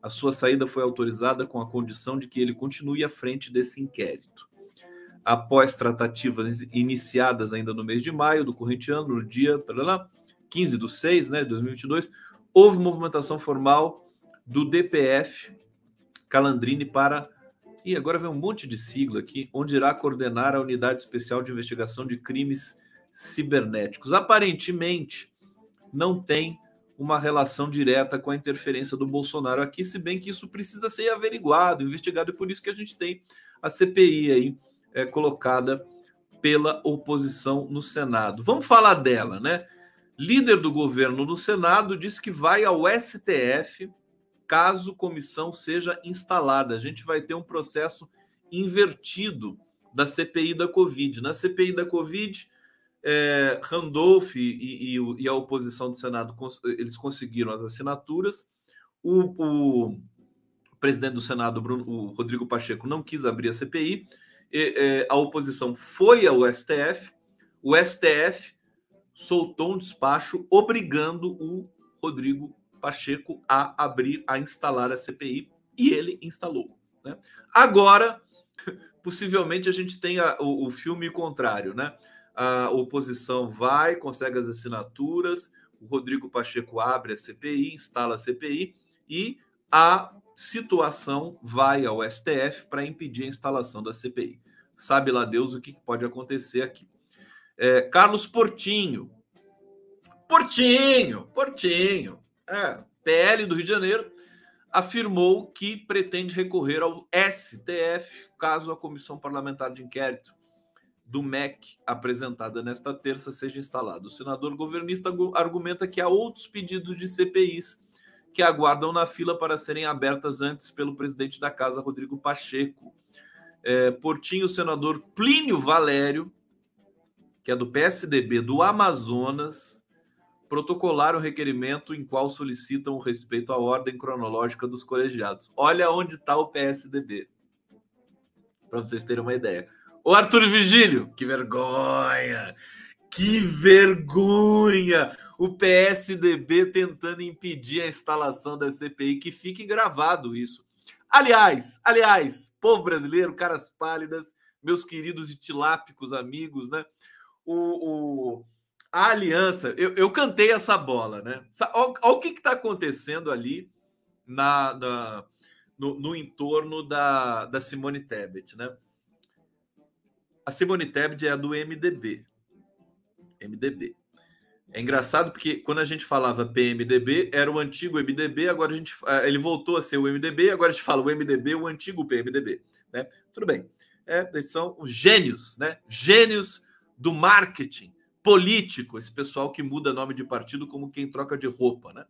A sua saída foi autorizada com a condição de que ele continue à frente desse inquérito após tratativas iniciadas ainda no mês de maio do corrente ano, no dia lá, 15 de 6 né, de 2022, houve movimentação formal do DPF Calandrini para. E agora vem um monte de sigla aqui, onde irá coordenar a Unidade Especial de Investigação de Crimes Cibernéticos. Aparentemente, não tem uma relação direta com a interferência do Bolsonaro aqui, se bem que isso precisa ser averiguado, investigado, e por isso que a gente tem a CPI aí é, colocada pela oposição no Senado. Vamos falar dela, né? Líder do governo no Senado diz que vai ao STF caso comissão seja instalada. A gente vai ter um processo invertido da CPI da Covid. Na CPI da Covid, é, Randolph e, e, e, a oposição do Senado eles conseguiram as assinaturas. O, o presidente do Senado, Bruno, o Rodrigo Pacheco, não quis abrir a CPI a oposição foi ao STF, o STF soltou um despacho obrigando o Rodrigo Pacheco a abrir, a instalar a CPI, e ele instalou. Né? Agora, (laughs) possivelmente, a gente tem o, o filme contrário, né? A oposição vai, consegue as assinaturas, o Rodrigo Pacheco abre a CPI, instala a CPI e a situação vai ao STF para impedir a instalação da CPI. Sabe lá Deus o que pode acontecer aqui. É, Carlos Portinho. Portinho, Portinho. É, PL do Rio de Janeiro afirmou que pretende recorrer ao STF caso a comissão parlamentar de inquérito do MEC apresentada nesta terça seja instalada. O senador governista argumenta que há outros pedidos de CPIs que aguardam na fila para serem abertas antes pelo presidente da casa, Rodrigo Pacheco. É, Portinho, o senador Plínio Valério, que é do PSDB do Amazonas, protocolaram o requerimento em qual solicitam o respeito à ordem cronológica dos colegiados. Olha onde está o PSDB, para vocês terem uma ideia. O Arthur Vigílio, que vergonha! Que vergonha! O PSDB tentando impedir a instalação da CPI, que fique gravado isso. Aliás, aliás, povo brasileiro, caras pálidas, meus queridos e tilápicos amigos, né? O, o a aliança, eu, eu, cantei essa bola, né? Olha o que está acontecendo ali na, na no, no, entorno da, da Simone Tebet, né? A Simone Tebet é do MDB, MDB. É engraçado porque quando a gente falava PMDB, era o antigo MDB, agora a gente eh, ele voltou a ser o MDB, agora a gente fala o MDB, o antigo PMDB, né? Tudo bem. É, eles são os gênios, né? Gênios do marketing político, esse pessoal que muda nome de partido como quem troca de roupa, né?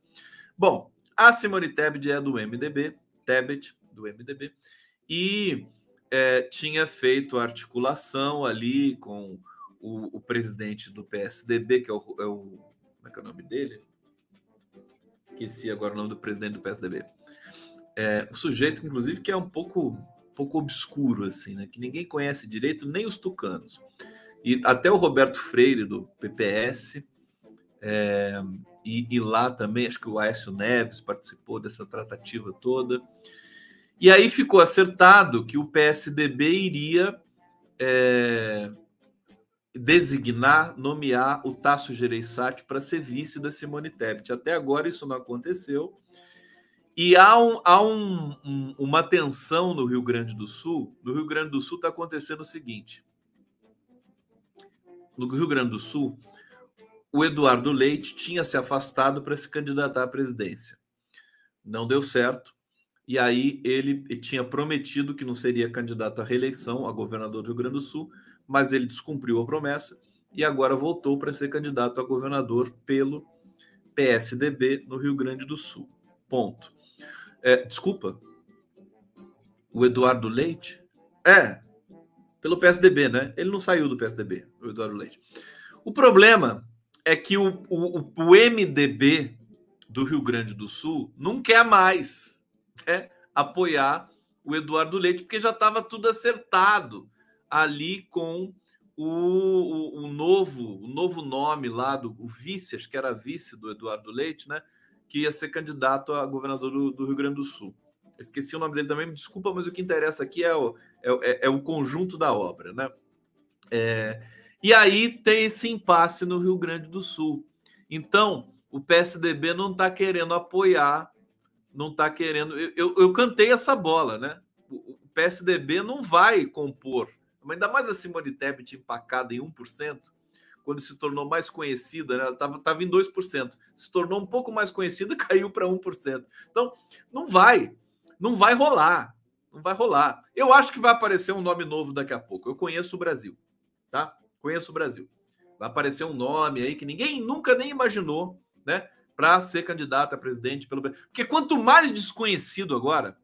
Bom, A Simone Tebet é do MDB, Tebet, do MDB, e é, tinha feito articulação ali com o, o, presidente do PSDB, que é o, é o. Como é que é o nome dele? Esqueci agora o nome do presidente do PSDB. É, o sujeito, inclusive, que é um pouco, pouco obscuro, assim, né? Que ninguém conhece direito, nem os tucanos. E até o Roberto Freire, do PPS, é, e, e, lá também, acho que o Aécio Neves participou dessa tratativa toda. E aí ficou acertado que o PSDB iria é, designar, nomear o Tasso Gereissati para ser vice da Simone Tebet. Até agora isso não aconteceu. E há, um, há um, um, uma tensão no Rio Grande do Sul. No Rio Grande do Sul está acontecendo o seguinte: no Rio Grande do Sul, o Eduardo Leite tinha se afastado para se candidatar à presidência. Não deu certo. E aí ele tinha prometido que não seria candidato à reeleição a governador do Rio Grande do Sul, mas ele descumpriu a promessa e agora voltou para ser candidato a governador pelo PSDB no Rio Grande do Sul. Ponto. É, desculpa. O Eduardo Leite? É, pelo PSDB, né? Ele não saiu do PSDB, o Eduardo Leite. O problema é que o, o, o MDB do Rio Grande do Sul não quer mais né, apoiar o Eduardo Leite, porque já estava tudo acertado ali com o, o, o, novo o novo nome lá do o acho que era vice do Eduardo Leite, né? que ia ser candidato a governador do, do Rio Grande do Sul. Esqueci o nome dele também, me desculpa, mas o que interessa aqui é o, é, é, é o conjunto da obra, né? É, e aí tem esse impasse no Rio Grande do Sul. Então, o PSDB não está querendo apoiar, não está querendo. Eu, eu, eu, cantei essa bola, né? O PSDB não vai compor, ainda mais a Simone Tebet empacada em 1%, quando se tornou mais conhecida, né? ela estava tava em 2%, se tornou um pouco mais conhecida (laughs) caiu para 1%. Então, não vai, não vai rolar, não vai rolar. Eu acho que vai aparecer um nome novo daqui a pouco. Eu conheço o Brasil, tá? Conheço o Brasil. Vai aparecer um nome aí que ninguém nunca nem imaginou, né? Para ser candidato a presidente pelo Porque quanto mais desconhecido agora,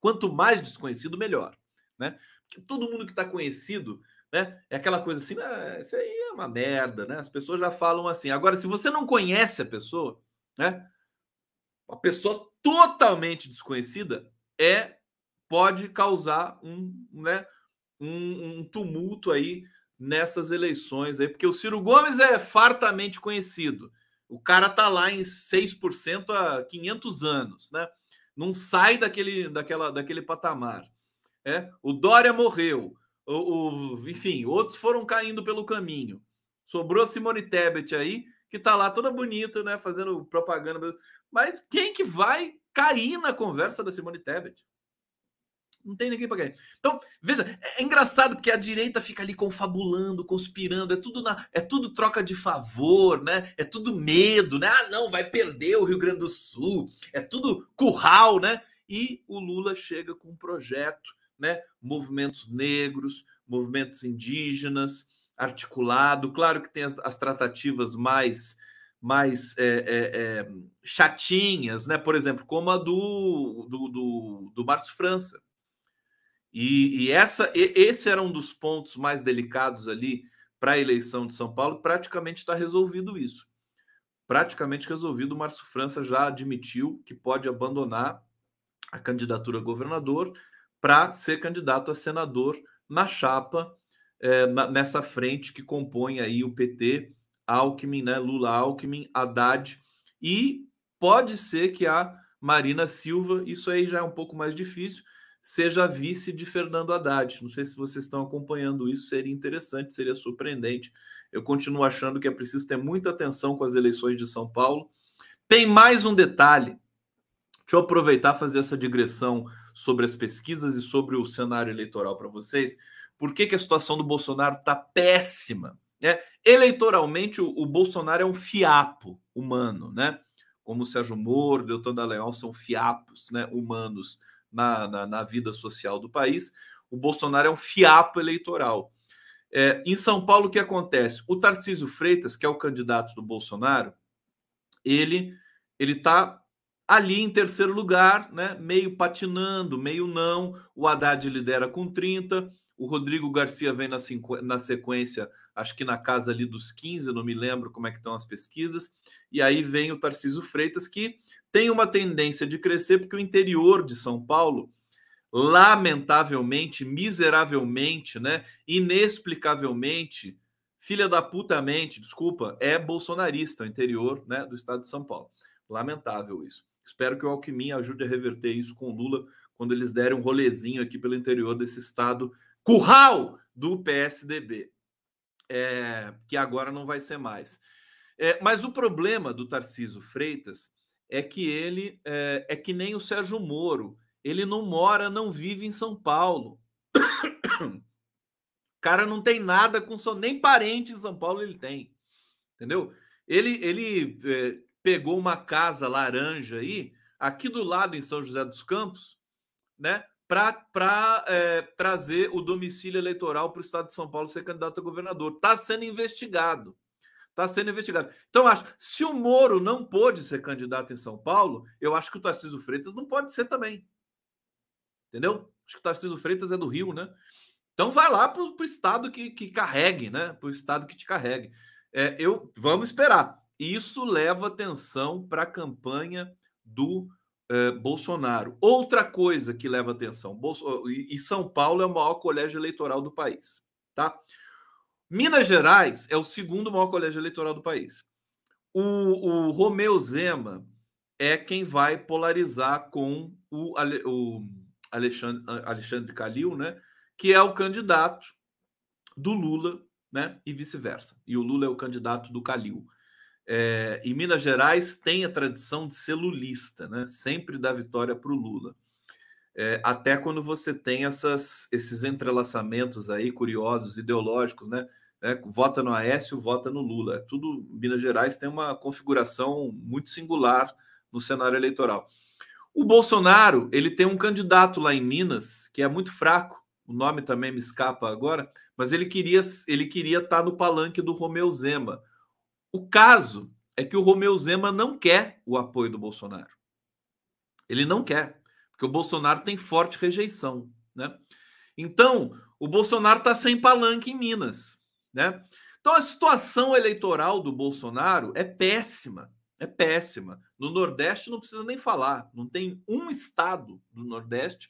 quanto mais desconhecido, melhor, né? Todo mundo que está conhecido né? É aquela coisa assim, ah, isso aí é uma merda, né? As pessoas já falam assim. Agora, se você não conhece a pessoa, né? Uma pessoa totalmente desconhecida é pode causar um, né, um, um tumulto aí nessas eleições aí, porque o Ciro Gomes é fartamente conhecido. O cara tá lá em 6% há 500 anos, né? Não sai daquele, daquela, daquele patamar. É? O Dória morreu o, o, enfim, outros foram caindo pelo caminho. Sobrou a Simone Tebet aí, que tá lá toda bonita, né, fazendo propaganda. Mas quem que vai cair na conversa da Simone Tebet? Não tem ninguém para cair. Então, veja, é, é engraçado porque a direita fica ali confabulando, conspirando, é tudo na, é tudo troca de favor, né? É tudo medo, né? Ah, não, vai perder o Rio Grande do Sul. É tudo curral, né? E o Lula chega com um projeto né? movimentos negros, movimentos indígenas, articulado. Claro que tem as, as tratativas mais mais é, é, é, chatinhas, né? Por exemplo, como a do do, do, do Márcio França. E, e essa e, esse era um dos pontos mais delicados ali para a eleição de São Paulo. Praticamente está resolvido isso. Praticamente resolvido. O Márcio França já admitiu que pode abandonar a candidatura a governador para ser candidato a senador na chapa, é, na, nessa frente que compõe aí o PT, Alckmin, né, Lula Alckmin, Haddad, e pode ser que a Marina Silva, isso aí já é um pouco mais difícil, seja vice de Fernando Haddad. Não sei se vocês estão acompanhando isso, seria interessante, seria surpreendente. Eu continuo achando que é preciso ter muita atenção com as eleições de São Paulo. Tem mais um detalhe. Deixa eu aproveitar fazer essa digressão sobre as pesquisas e sobre o cenário eleitoral para vocês. Por que, que, a situação do Bolsonaro está péssima? Né? Eleitoralmente, o, o, Bolsonaro é um fiapo humano, né? Como o Sérgio Moro, Deltan Dallagnol são fiapos né, humanos na, na, na, vida social do país. O Bolsonaro é um fiapo eleitoral. É, em São Paulo, o que acontece? O Tarcísio Freitas, que é o candidato do Bolsonaro, ele ele está ali em terceiro lugar, né, meio patinando, meio não. O Haddad lidera com 30, o Rodrigo Garcia vem na, na sequência, acho que na casa ali dos 15, eu não me lembro como é que estão as pesquisas. E aí vem o Tarcísio Freitas, que tem uma tendência de crescer, porque o interior de São Paulo, lamentavelmente, miseravelmente, né, inexplicavelmente, filha da puta mente, desculpa, é bolsonarista, o interior né, do estado de São Paulo. Lamentável isso. Espero que o Alckmin ajude a reverter isso com o Lula quando eles derem um rolezinho aqui pelo interior desse estado curral do PSDB, é, que agora não vai ser mais. É, mas o problema do Tarciso Freitas é que ele é, é, que nem o Sérgio Moro. Ele não mora, não vive em São Paulo. O cara não tem nada com nem parente em São Paulo ele tem. Entendeu? Ele, ele é, pegou uma casa laranja aí, aqui do lado em São José dos Campos, né? Para é, trazer o domicílio eleitoral para o estado de São Paulo ser candidato a governador. Está sendo investigado. Está sendo investigado. Então, acho se o Moro não pôde ser candidato em São Paulo, eu acho que o Tarcísio Freitas não pode ser também. Entendeu? Acho que o Tarcísio Freitas é do Rio, né? Então vai lá para o estado que, que carregue, né? Para o estado que te carregue. É, eu Vamos esperar. Isso leva atenção para a campanha do eh, Bolsonaro. Outra coisa que leva atenção, Bolso... e São Paulo é o maior colégio eleitoral do país, tá? Minas Gerais é o segundo maior colégio eleitoral do país. O, o Romeu Zema é quem vai polarizar com o, o Alexandre, Alexandre Calil, né? Que é o candidato do Lula, né? E vice-versa. E o Lula é o candidato do Calil. É, e Minas Gerais tem a tradição de ser lulista, né? sempre dá vitória para o Lula. É, até quando você tem essas, esses entrelaçamentos aí curiosos, ideológicos, né? É, vota no Aécio, vota no Lula. É tudo Minas Gerais tem uma configuração muito singular no cenário eleitoral. O Bolsonaro ele tem um candidato lá em Minas que é muito fraco. O nome também me escapa agora, mas ele queria ele queria estar no palanque do Romeu Zema o caso é que o Romeu Zema não quer o apoio do Bolsonaro. Ele não quer, porque o Bolsonaro tem forte rejeição, né? Então, o Bolsonaro está sem palanque em Minas, né? Então, a situação eleitoral do Bolsonaro é péssima, é péssima. No Nordeste não precisa nem falar, não tem um estado do Nordeste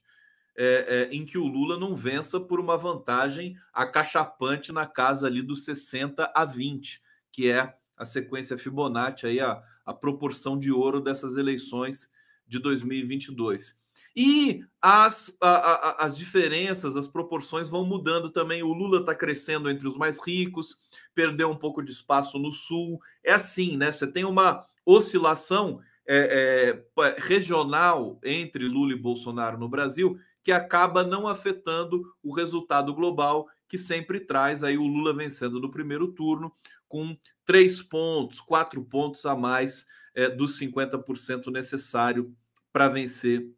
é, é, em que o Lula não vença por uma vantagem acachapante na casa ali dos 60 a 20, que é a sequência Fibonacci, aí a, a proporção de ouro dessas eleições de 2022. E as, a, a, as diferenças, as proporções vão mudando também. O Lula está crescendo entre os mais ricos, perdeu um pouco de espaço no Sul. É assim, né? Você tem uma oscilação é, é, regional entre Lula e Bolsonaro no Brasil que acaba não afetando o resultado global, que sempre traz aí o Lula vencendo no primeiro turno, com três pontos, quatro pontos a mais é, dos 50% necessário para vencer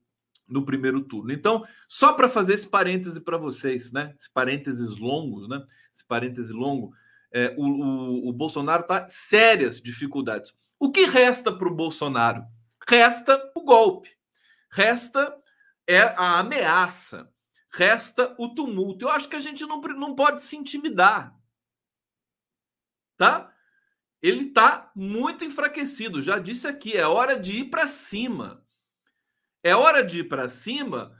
no primeiro turno. Então, só para fazer esse parêntese para vocês, né? Esse parênteses longos, né? Esse parêntese longo, é, o, o, o Bolsonaro está sérias dificuldades. O que resta para o Bolsonaro? Resta o golpe, resta é a ameaça, resta o tumulto. Eu acho que a gente não, não pode se intimidar tá? Ele está muito enfraquecido. Já disse aqui, é hora de ir para cima. É hora de ir para cima.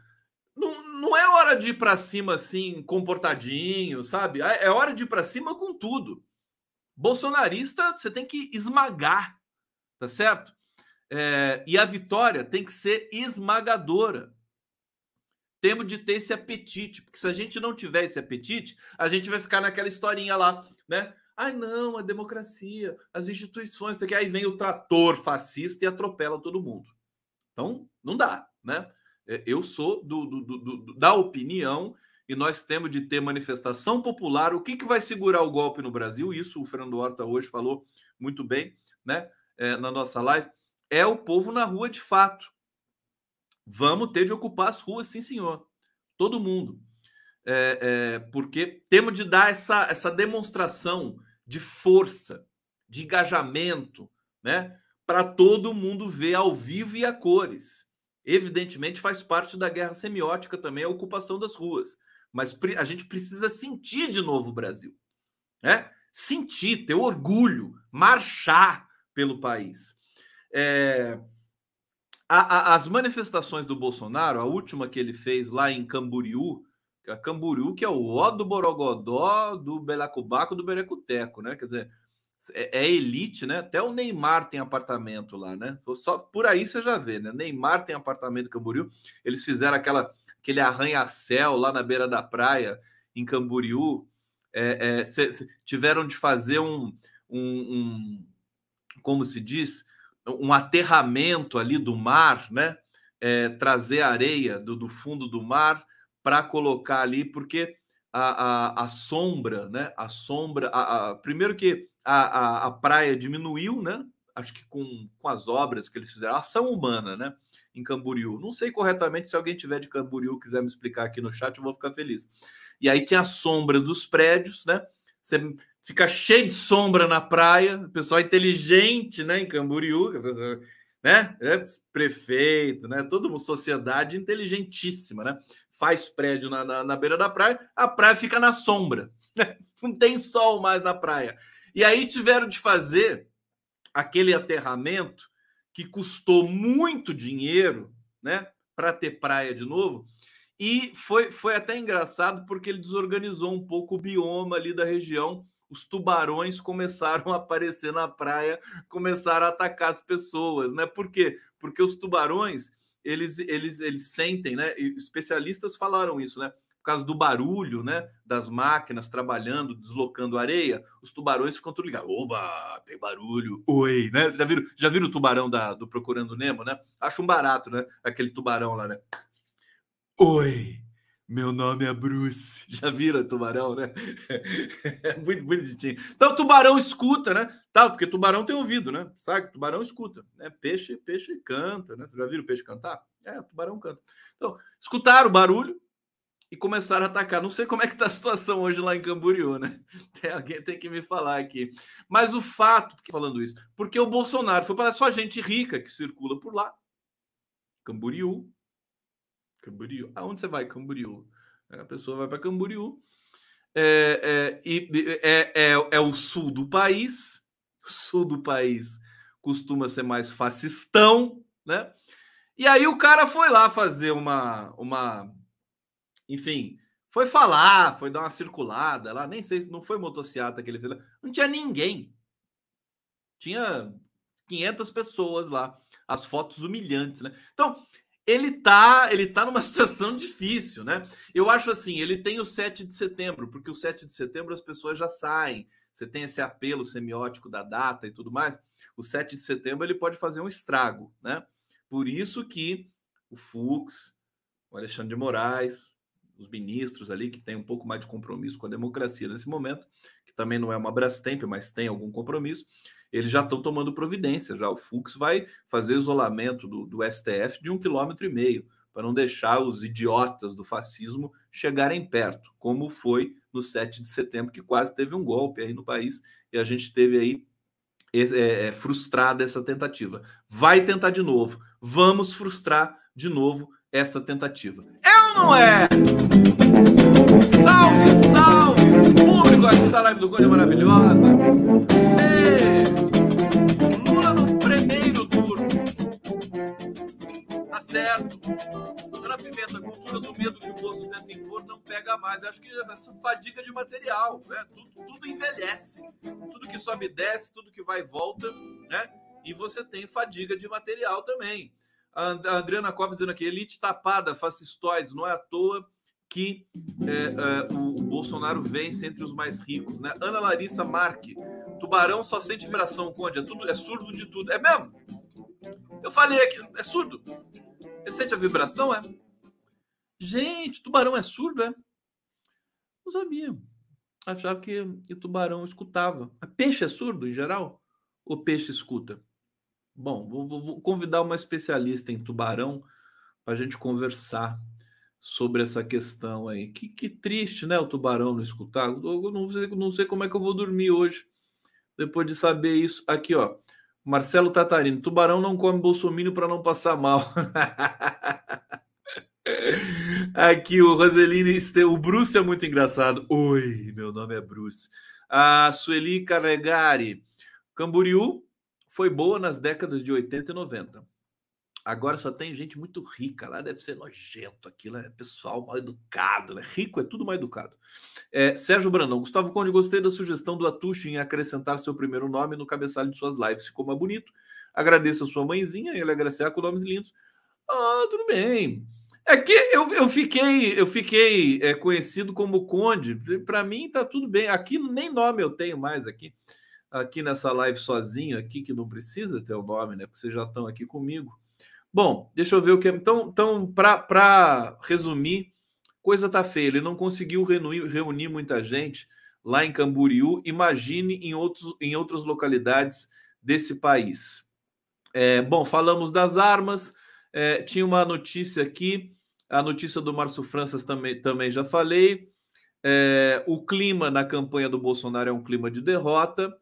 Não, não é hora de ir para cima assim, comportadinho, sabe? É, é hora de ir para cima com tudo. Bolsonarista, você tem que esmagar, tá certo? É, e a vitória tem que ser esmagadora. Temos de ter esse apetite, porque se a gente não tiver esse apetite, a gente vai ficar naquela historinha lá, né? Ai, não, a democracia, as instituições, que aí vem o trator fascista e atropela todo mundo. Então, não dá, né? É, eu sou do, do, do, da opinião e nós temos de ter manifestação popular. O que, que vai segurar o golpe no Brasil? Isso o Fernando Horta hoje falou muito bem, né? É, na nossa live. É o povo na rua de fato. Vamos ter de ocupar as ruas, sim, senhor. Todo mundo. É, é, porque temos de dar essa, essa demonstração de força, de engajamento, né? para todo mundo ver ao vivo e a cores. Evidentemente, faz parte da guerra semiótica também a ocupação das ruas. Mas a gente precisa sentir de novo o Brasil. Né? Sentir, ter orgulho, marchar pelo país. É, a, a, as manifestações do Bolsonaro, a última que ele fez lá em Camboriú, a Camboriú, que é o ó do Borogodó, do Belacubaco, do Berecuteco, né? Quer dizer, é, é, elite, né? Até o Neymar tem apartamento lá, né? Só por aí você já vê, né? Neymar tem apartamento em Camboriú. Eles fizeram aquela, aquele arranha-céu lá na beira da praia em Camboriú. É, é, tiveram de fazer um, um, um, como se diz, um aterramento ali do mar, né? É, trazer areia do, do fundo do mar para colocar ali, porque a, a, a, sombra, né? A sombra, a, a primeiro que a, a, praia diminuiu, né? Acho que com, com as obras que eles fizeram, ação humana, né? Em Camboriú. Não sei corretamente, se alguém tiver de Camboriú quiser me explicar aqui no chat, eu vou ficar feliz. E aí tem a sombra dos prédios, né? Você fica cheio de sombra na praia, pessoal inteligente, né? Em Camboriú, né? É prefeito, né? Toda uma sociedade inteligentíssima, né? Faz prédio na, na, na beira da praia, a praia fica na sombra, né? (laughs) Não tem sol mais na praia. E aí tiveram de fazer aquele aterramento que custou muito dinheiro, né, para ter praia de novo. E foi, foi até engraçado porque ele desorganizou um pouco o bioma ali da região. Os tubarões começaram (laughs) a aparecer na praia, começaram a atacar as pessoas, né? Por quê? Porque os tubarões, eles, eles, eles sentem, né? E especialistas falaram isso, né? causa do barulho, né, das máquinas trabalhando, deslocando areia, os tubarões ficam tudo ligados. Oba, tem barulho. Oi, né? Vocês já viram, já viram o tubarão da, do Procurando Nemo, né? Acho um barato, né? Aquele tubarão lá, né? Oi, meu nome é Bruce. (laughs) Já viram o tubarão, né? (laughs) É muito bonitinho. Então, tubarão escuta, né? Tá, porque tubarão tem ouvido, né? Sabe? Tubarão escuta. Né? Peixe, peixe canta, né? Vocês já viram o peixe cantar? É, tubarão canta. Então, escutaram o barulho, e começaram a atacar. Não sei como é que está a situação hoje lá em Camboriú, né? (laughs) Tem, alguém tem que me falar aqui. Mas o fato, falando isso, porque o Bolsonaro foi para só gente rica que circula por lá. Camboriú. Camboriú. Aonde você vai, Camboriú? A pessoa vai para Camboriú. É, é, é, é, é o sul do país. O sul do país costuma ser mais fascistão, né? E aí o cara foi lá fazer uma, uma enfim, foi falar, foi dar uma circulada lá, nem sei se não foi motociata que ele fez, não tinha ninguém. Tinha 500 pessoas lá, as fotos humilhantes, né? Então, ele tá, ele tá numa (laughs) situação difícil, né? Eu acho assim, ele tem o 7 de setembro, porque o 7 de setembro as pessoas já saem. Você tem esse apelo semiótico da data e tudo mais. O 7 de setembro ele pode fazer um estrago, né? Por isso que o Fux, o Alexandre de Moraes, os ministros ali que têm um pouco mais de compromisso com a democracia nesse momento, que também não é uma Brastemp, mas tem algum compromisso, eles já estão tomando providência. Já o Fux vai fazer isolamento do, do STF de um quilômetro e meio, para não deixar os idiotas do fascismo chegarem perto, como foi no 7 de setembro, que quase teve um golpe aí no país, e a gente teve aí é, é, frustrada essa tentativa. Vai tentar de novo. Vamos frustrar de novo essa tentativa. É ou não é? Salve! Público aqui da live do Gol é maravilhosa. Ei, Lula no primeiro turno. Tá certo. Dona Pimenta, a cultura do medo que o moço tenta impor não pega mais. acho que essa fadiga de material, né? Tudo, tudo envelhece. Tudo que sobe desce, tudo que vai e volta, né? E você tem fadiga de material também. A Adriana Copa dizendo aqui, elite tapada, fascistoides, não é à toa que é, é, o, Bolsonaro vence entre os mais ricos, né? Ana Larissa Marque, tubarão só sente vibração, Conde, é, tudo, é surdo de tudo. É mesmo? Eu falei aqui, é surdo. Ele sente a vibração, é? Gente, tubarão é surdo, é? Não sabia. Achava que o tubarão escutava. Peixe é surdo, em geral? Ou peixe escuta? Bom, vou, vou convidar uma especialista em tubarão para a gente conversar sobre essa questão aí. Que, que, triste, né? O tubarão não escutar. Eu não sei, não sei como é que eu vou dormir hoje, depois de saber isso. Aqui, ó. Marcelo Tatarino, tubarão não come bolsomínio para não passar mal. (laughs) Aqui o Roseline, o Bruce é muito engraçado. Oi, meu nome é Bruce. A Sueli Carregari, Camboriú foi boa nas décadas de 80 e 90. Agora só tem gente muito rica lá, deve ser nojento aquilo, é pessoal mal educado, né? Rico é tudo mal educado. É, Sérgio Brandão, Gustavo Conde, gostei da sugestão do Atucho em acrescentar seu primeiro nome no cabeçalho de suas lives, ficou mais bonito. Agradeça a sua mãezinha, ele agradecer com nomes lindos. Ah, tudo bem. É que eu, eu fiquei, eu fiquei é, conhecido como Conde. Para mim tá tudo bem. Aqui nem nome eu tenho mais aqui, aqui nessa live sozinho aqui que não precisa ter o nome, né? Porque vocês já estão aqui comigo. Bom, deixa eu ver o que. Então, então para resumir, coisa tá feia. Ele não conseguiu reunir, reunir muita gente lá em Camboriú. Imagine em, outros, em outras localidades desse país. É, bom, falamos das armas. É, tinha uma notícia aqui, a notícia do Márcio Franças também, também já falei. É, o clima na campanha do Bolsonaro é um clima de derrota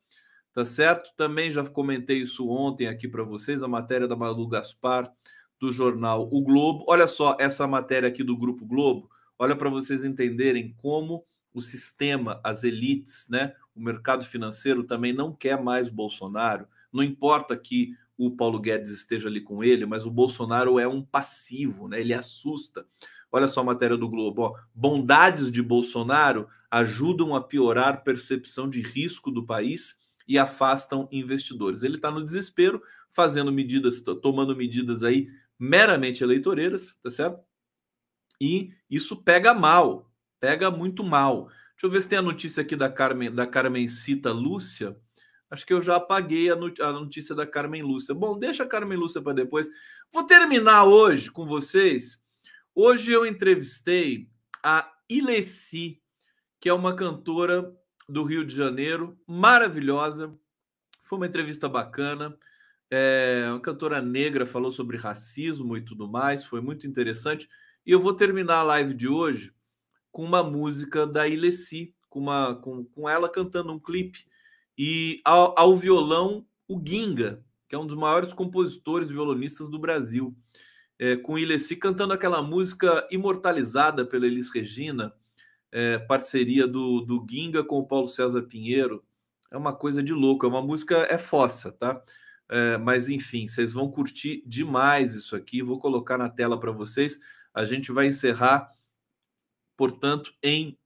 tá certo? Também já comentei isso ontem aqui para vocês, a matéria da Malu Gaspar do jornal O Globo. Olha só essa matéria aqui do Grupo Globo, olha para vocês entenderem como o sistema, as elites, né, o mercado financeiro também não quer mais Bolsonaro. Não importa que o Paulo Guedes esteja ali com ele, mas o Bolsonaro é um passivo, né? Ele assusta. Olha só a matéria do Globo. Ó. Bondades de Bolsonaro ajudam a piorar percepção de risco do país e afastam investidores. Ele está no desespero, fazendo medidas, tomando medidas aí meramente eleitoreiras, tá certo? E isso pega mal, pega muito mal. Deixa eu ver se tem a notícia aqui da Carmen, da Carmencita Lúcia. Acho que eu já apaguei a, notícia da Carmen Lúcia. Bom, deixa a Carmen Lúcia para depois. Vou terminar hoje com vocês. Hoje eu entrevistei a Ilessi, que é uma cantora do Rio de Janeiro, maravilhosa. Foi uma entrevista bacana. É, uma cantora negra falou sobre racismo e tudo mais, foi muito interessante. E eu vou terminar a live de hoje com uma música da Ilessi, com, uma, com, com ela cantando um clipe. E ao, ao violão, o Ginga, que é um dos maiores compositores violonistas do Brasil. É, com Ilessi cantando aquela música imortalizada pela Elis Regina, é, parceria do, do Ginga com o Paulo César Pinheiro. É uma coisa de louco, é uma música, é fossa, tá? É, mas enfim, vocês vão curtir demais isso aqui. Vou colocar na tela para vocês. A gente vai encerrar, portanto, em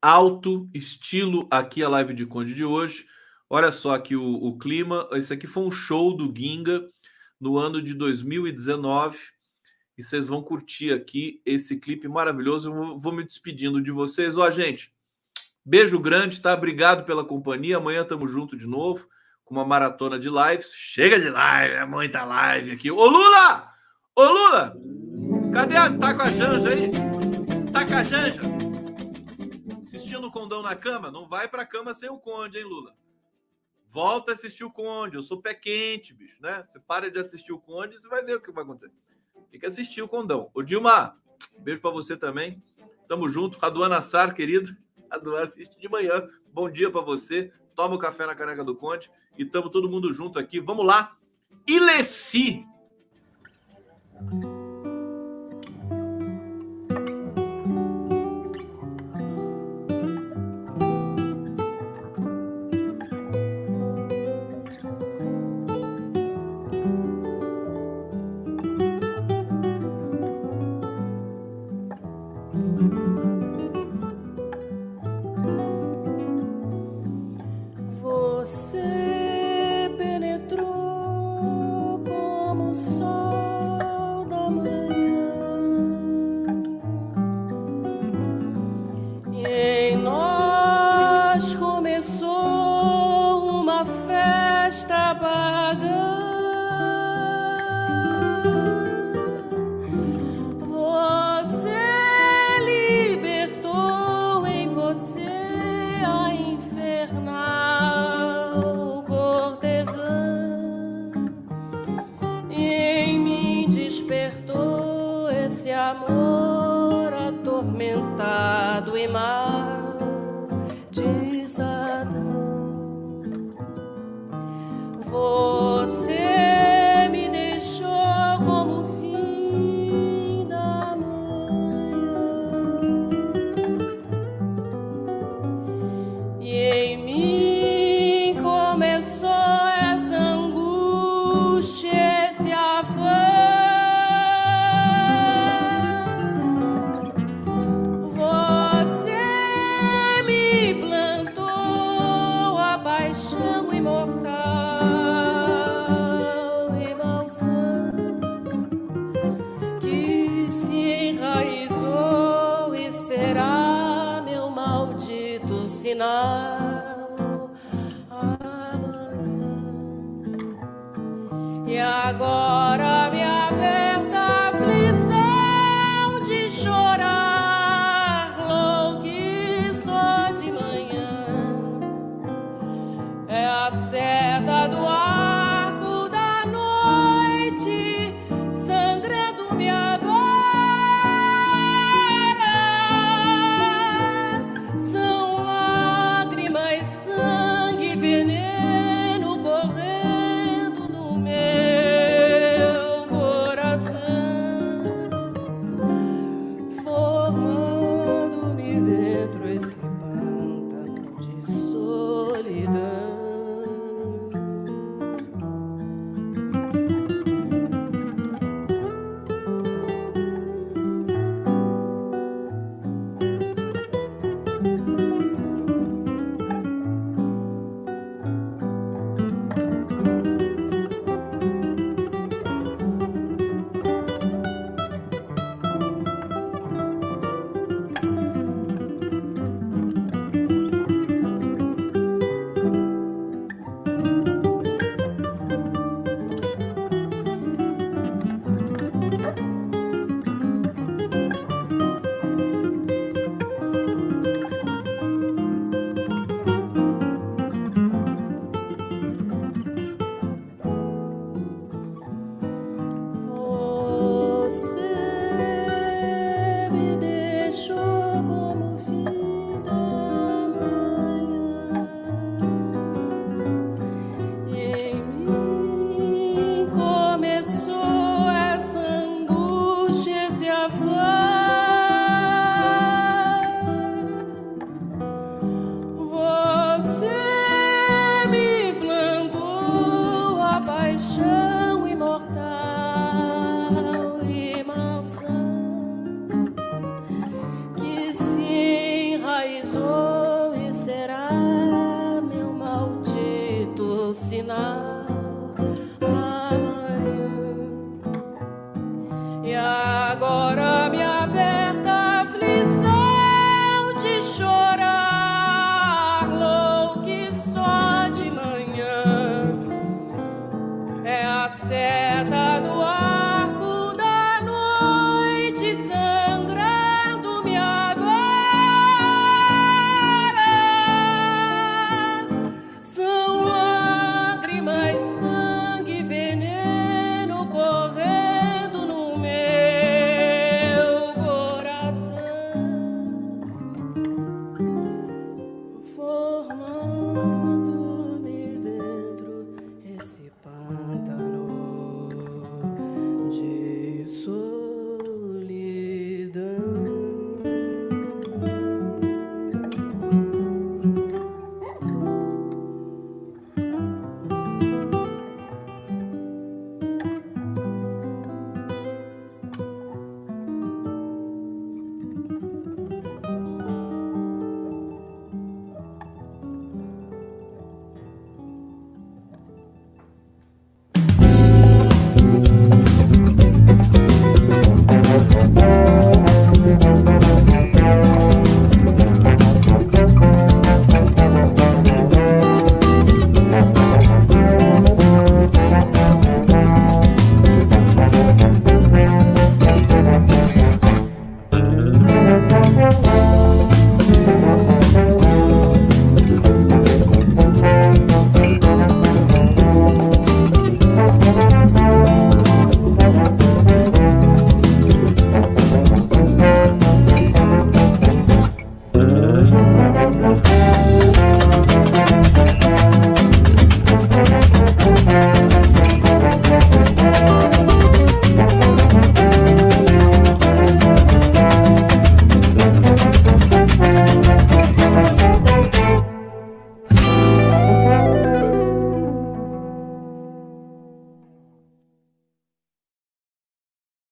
alto estilo aqui a live de Conde de hoje. Olha só aqui o, o clima. Esse aqui foi um show do Ginga no ano de 2019 e vocês vão curtir aqui esse clipe maravilhoso. Eu vou me despedindo de vocês. Ó, gente, beijo grande, tá? Obrigado pela companhia. Amanhã tamo junto de novo com uma maratona de lives. Chega de live, é muita live aqui. Ô Lula! Ô Lula! Cadê a... Tá com a Janja aí? Tá com a Janja? Assistindo o Condão na cama? Não vai pra cama sem o Conde, hein, Lula? Volta a assistir o Conde. Eu sou pé quente, bicho, né? Você para de assistir o Conde, você vai ver o que vai acontecer. Tem que assistir o Condão. Ô, Dilma, beijo para você também. Tamo junto. Raduana Sar, querido. Raduana assiste de manhã. Bom dia para você. Toma o café na caneca do Conde. E tamo todo mundo junto aqui. Vamos lá. Ileci.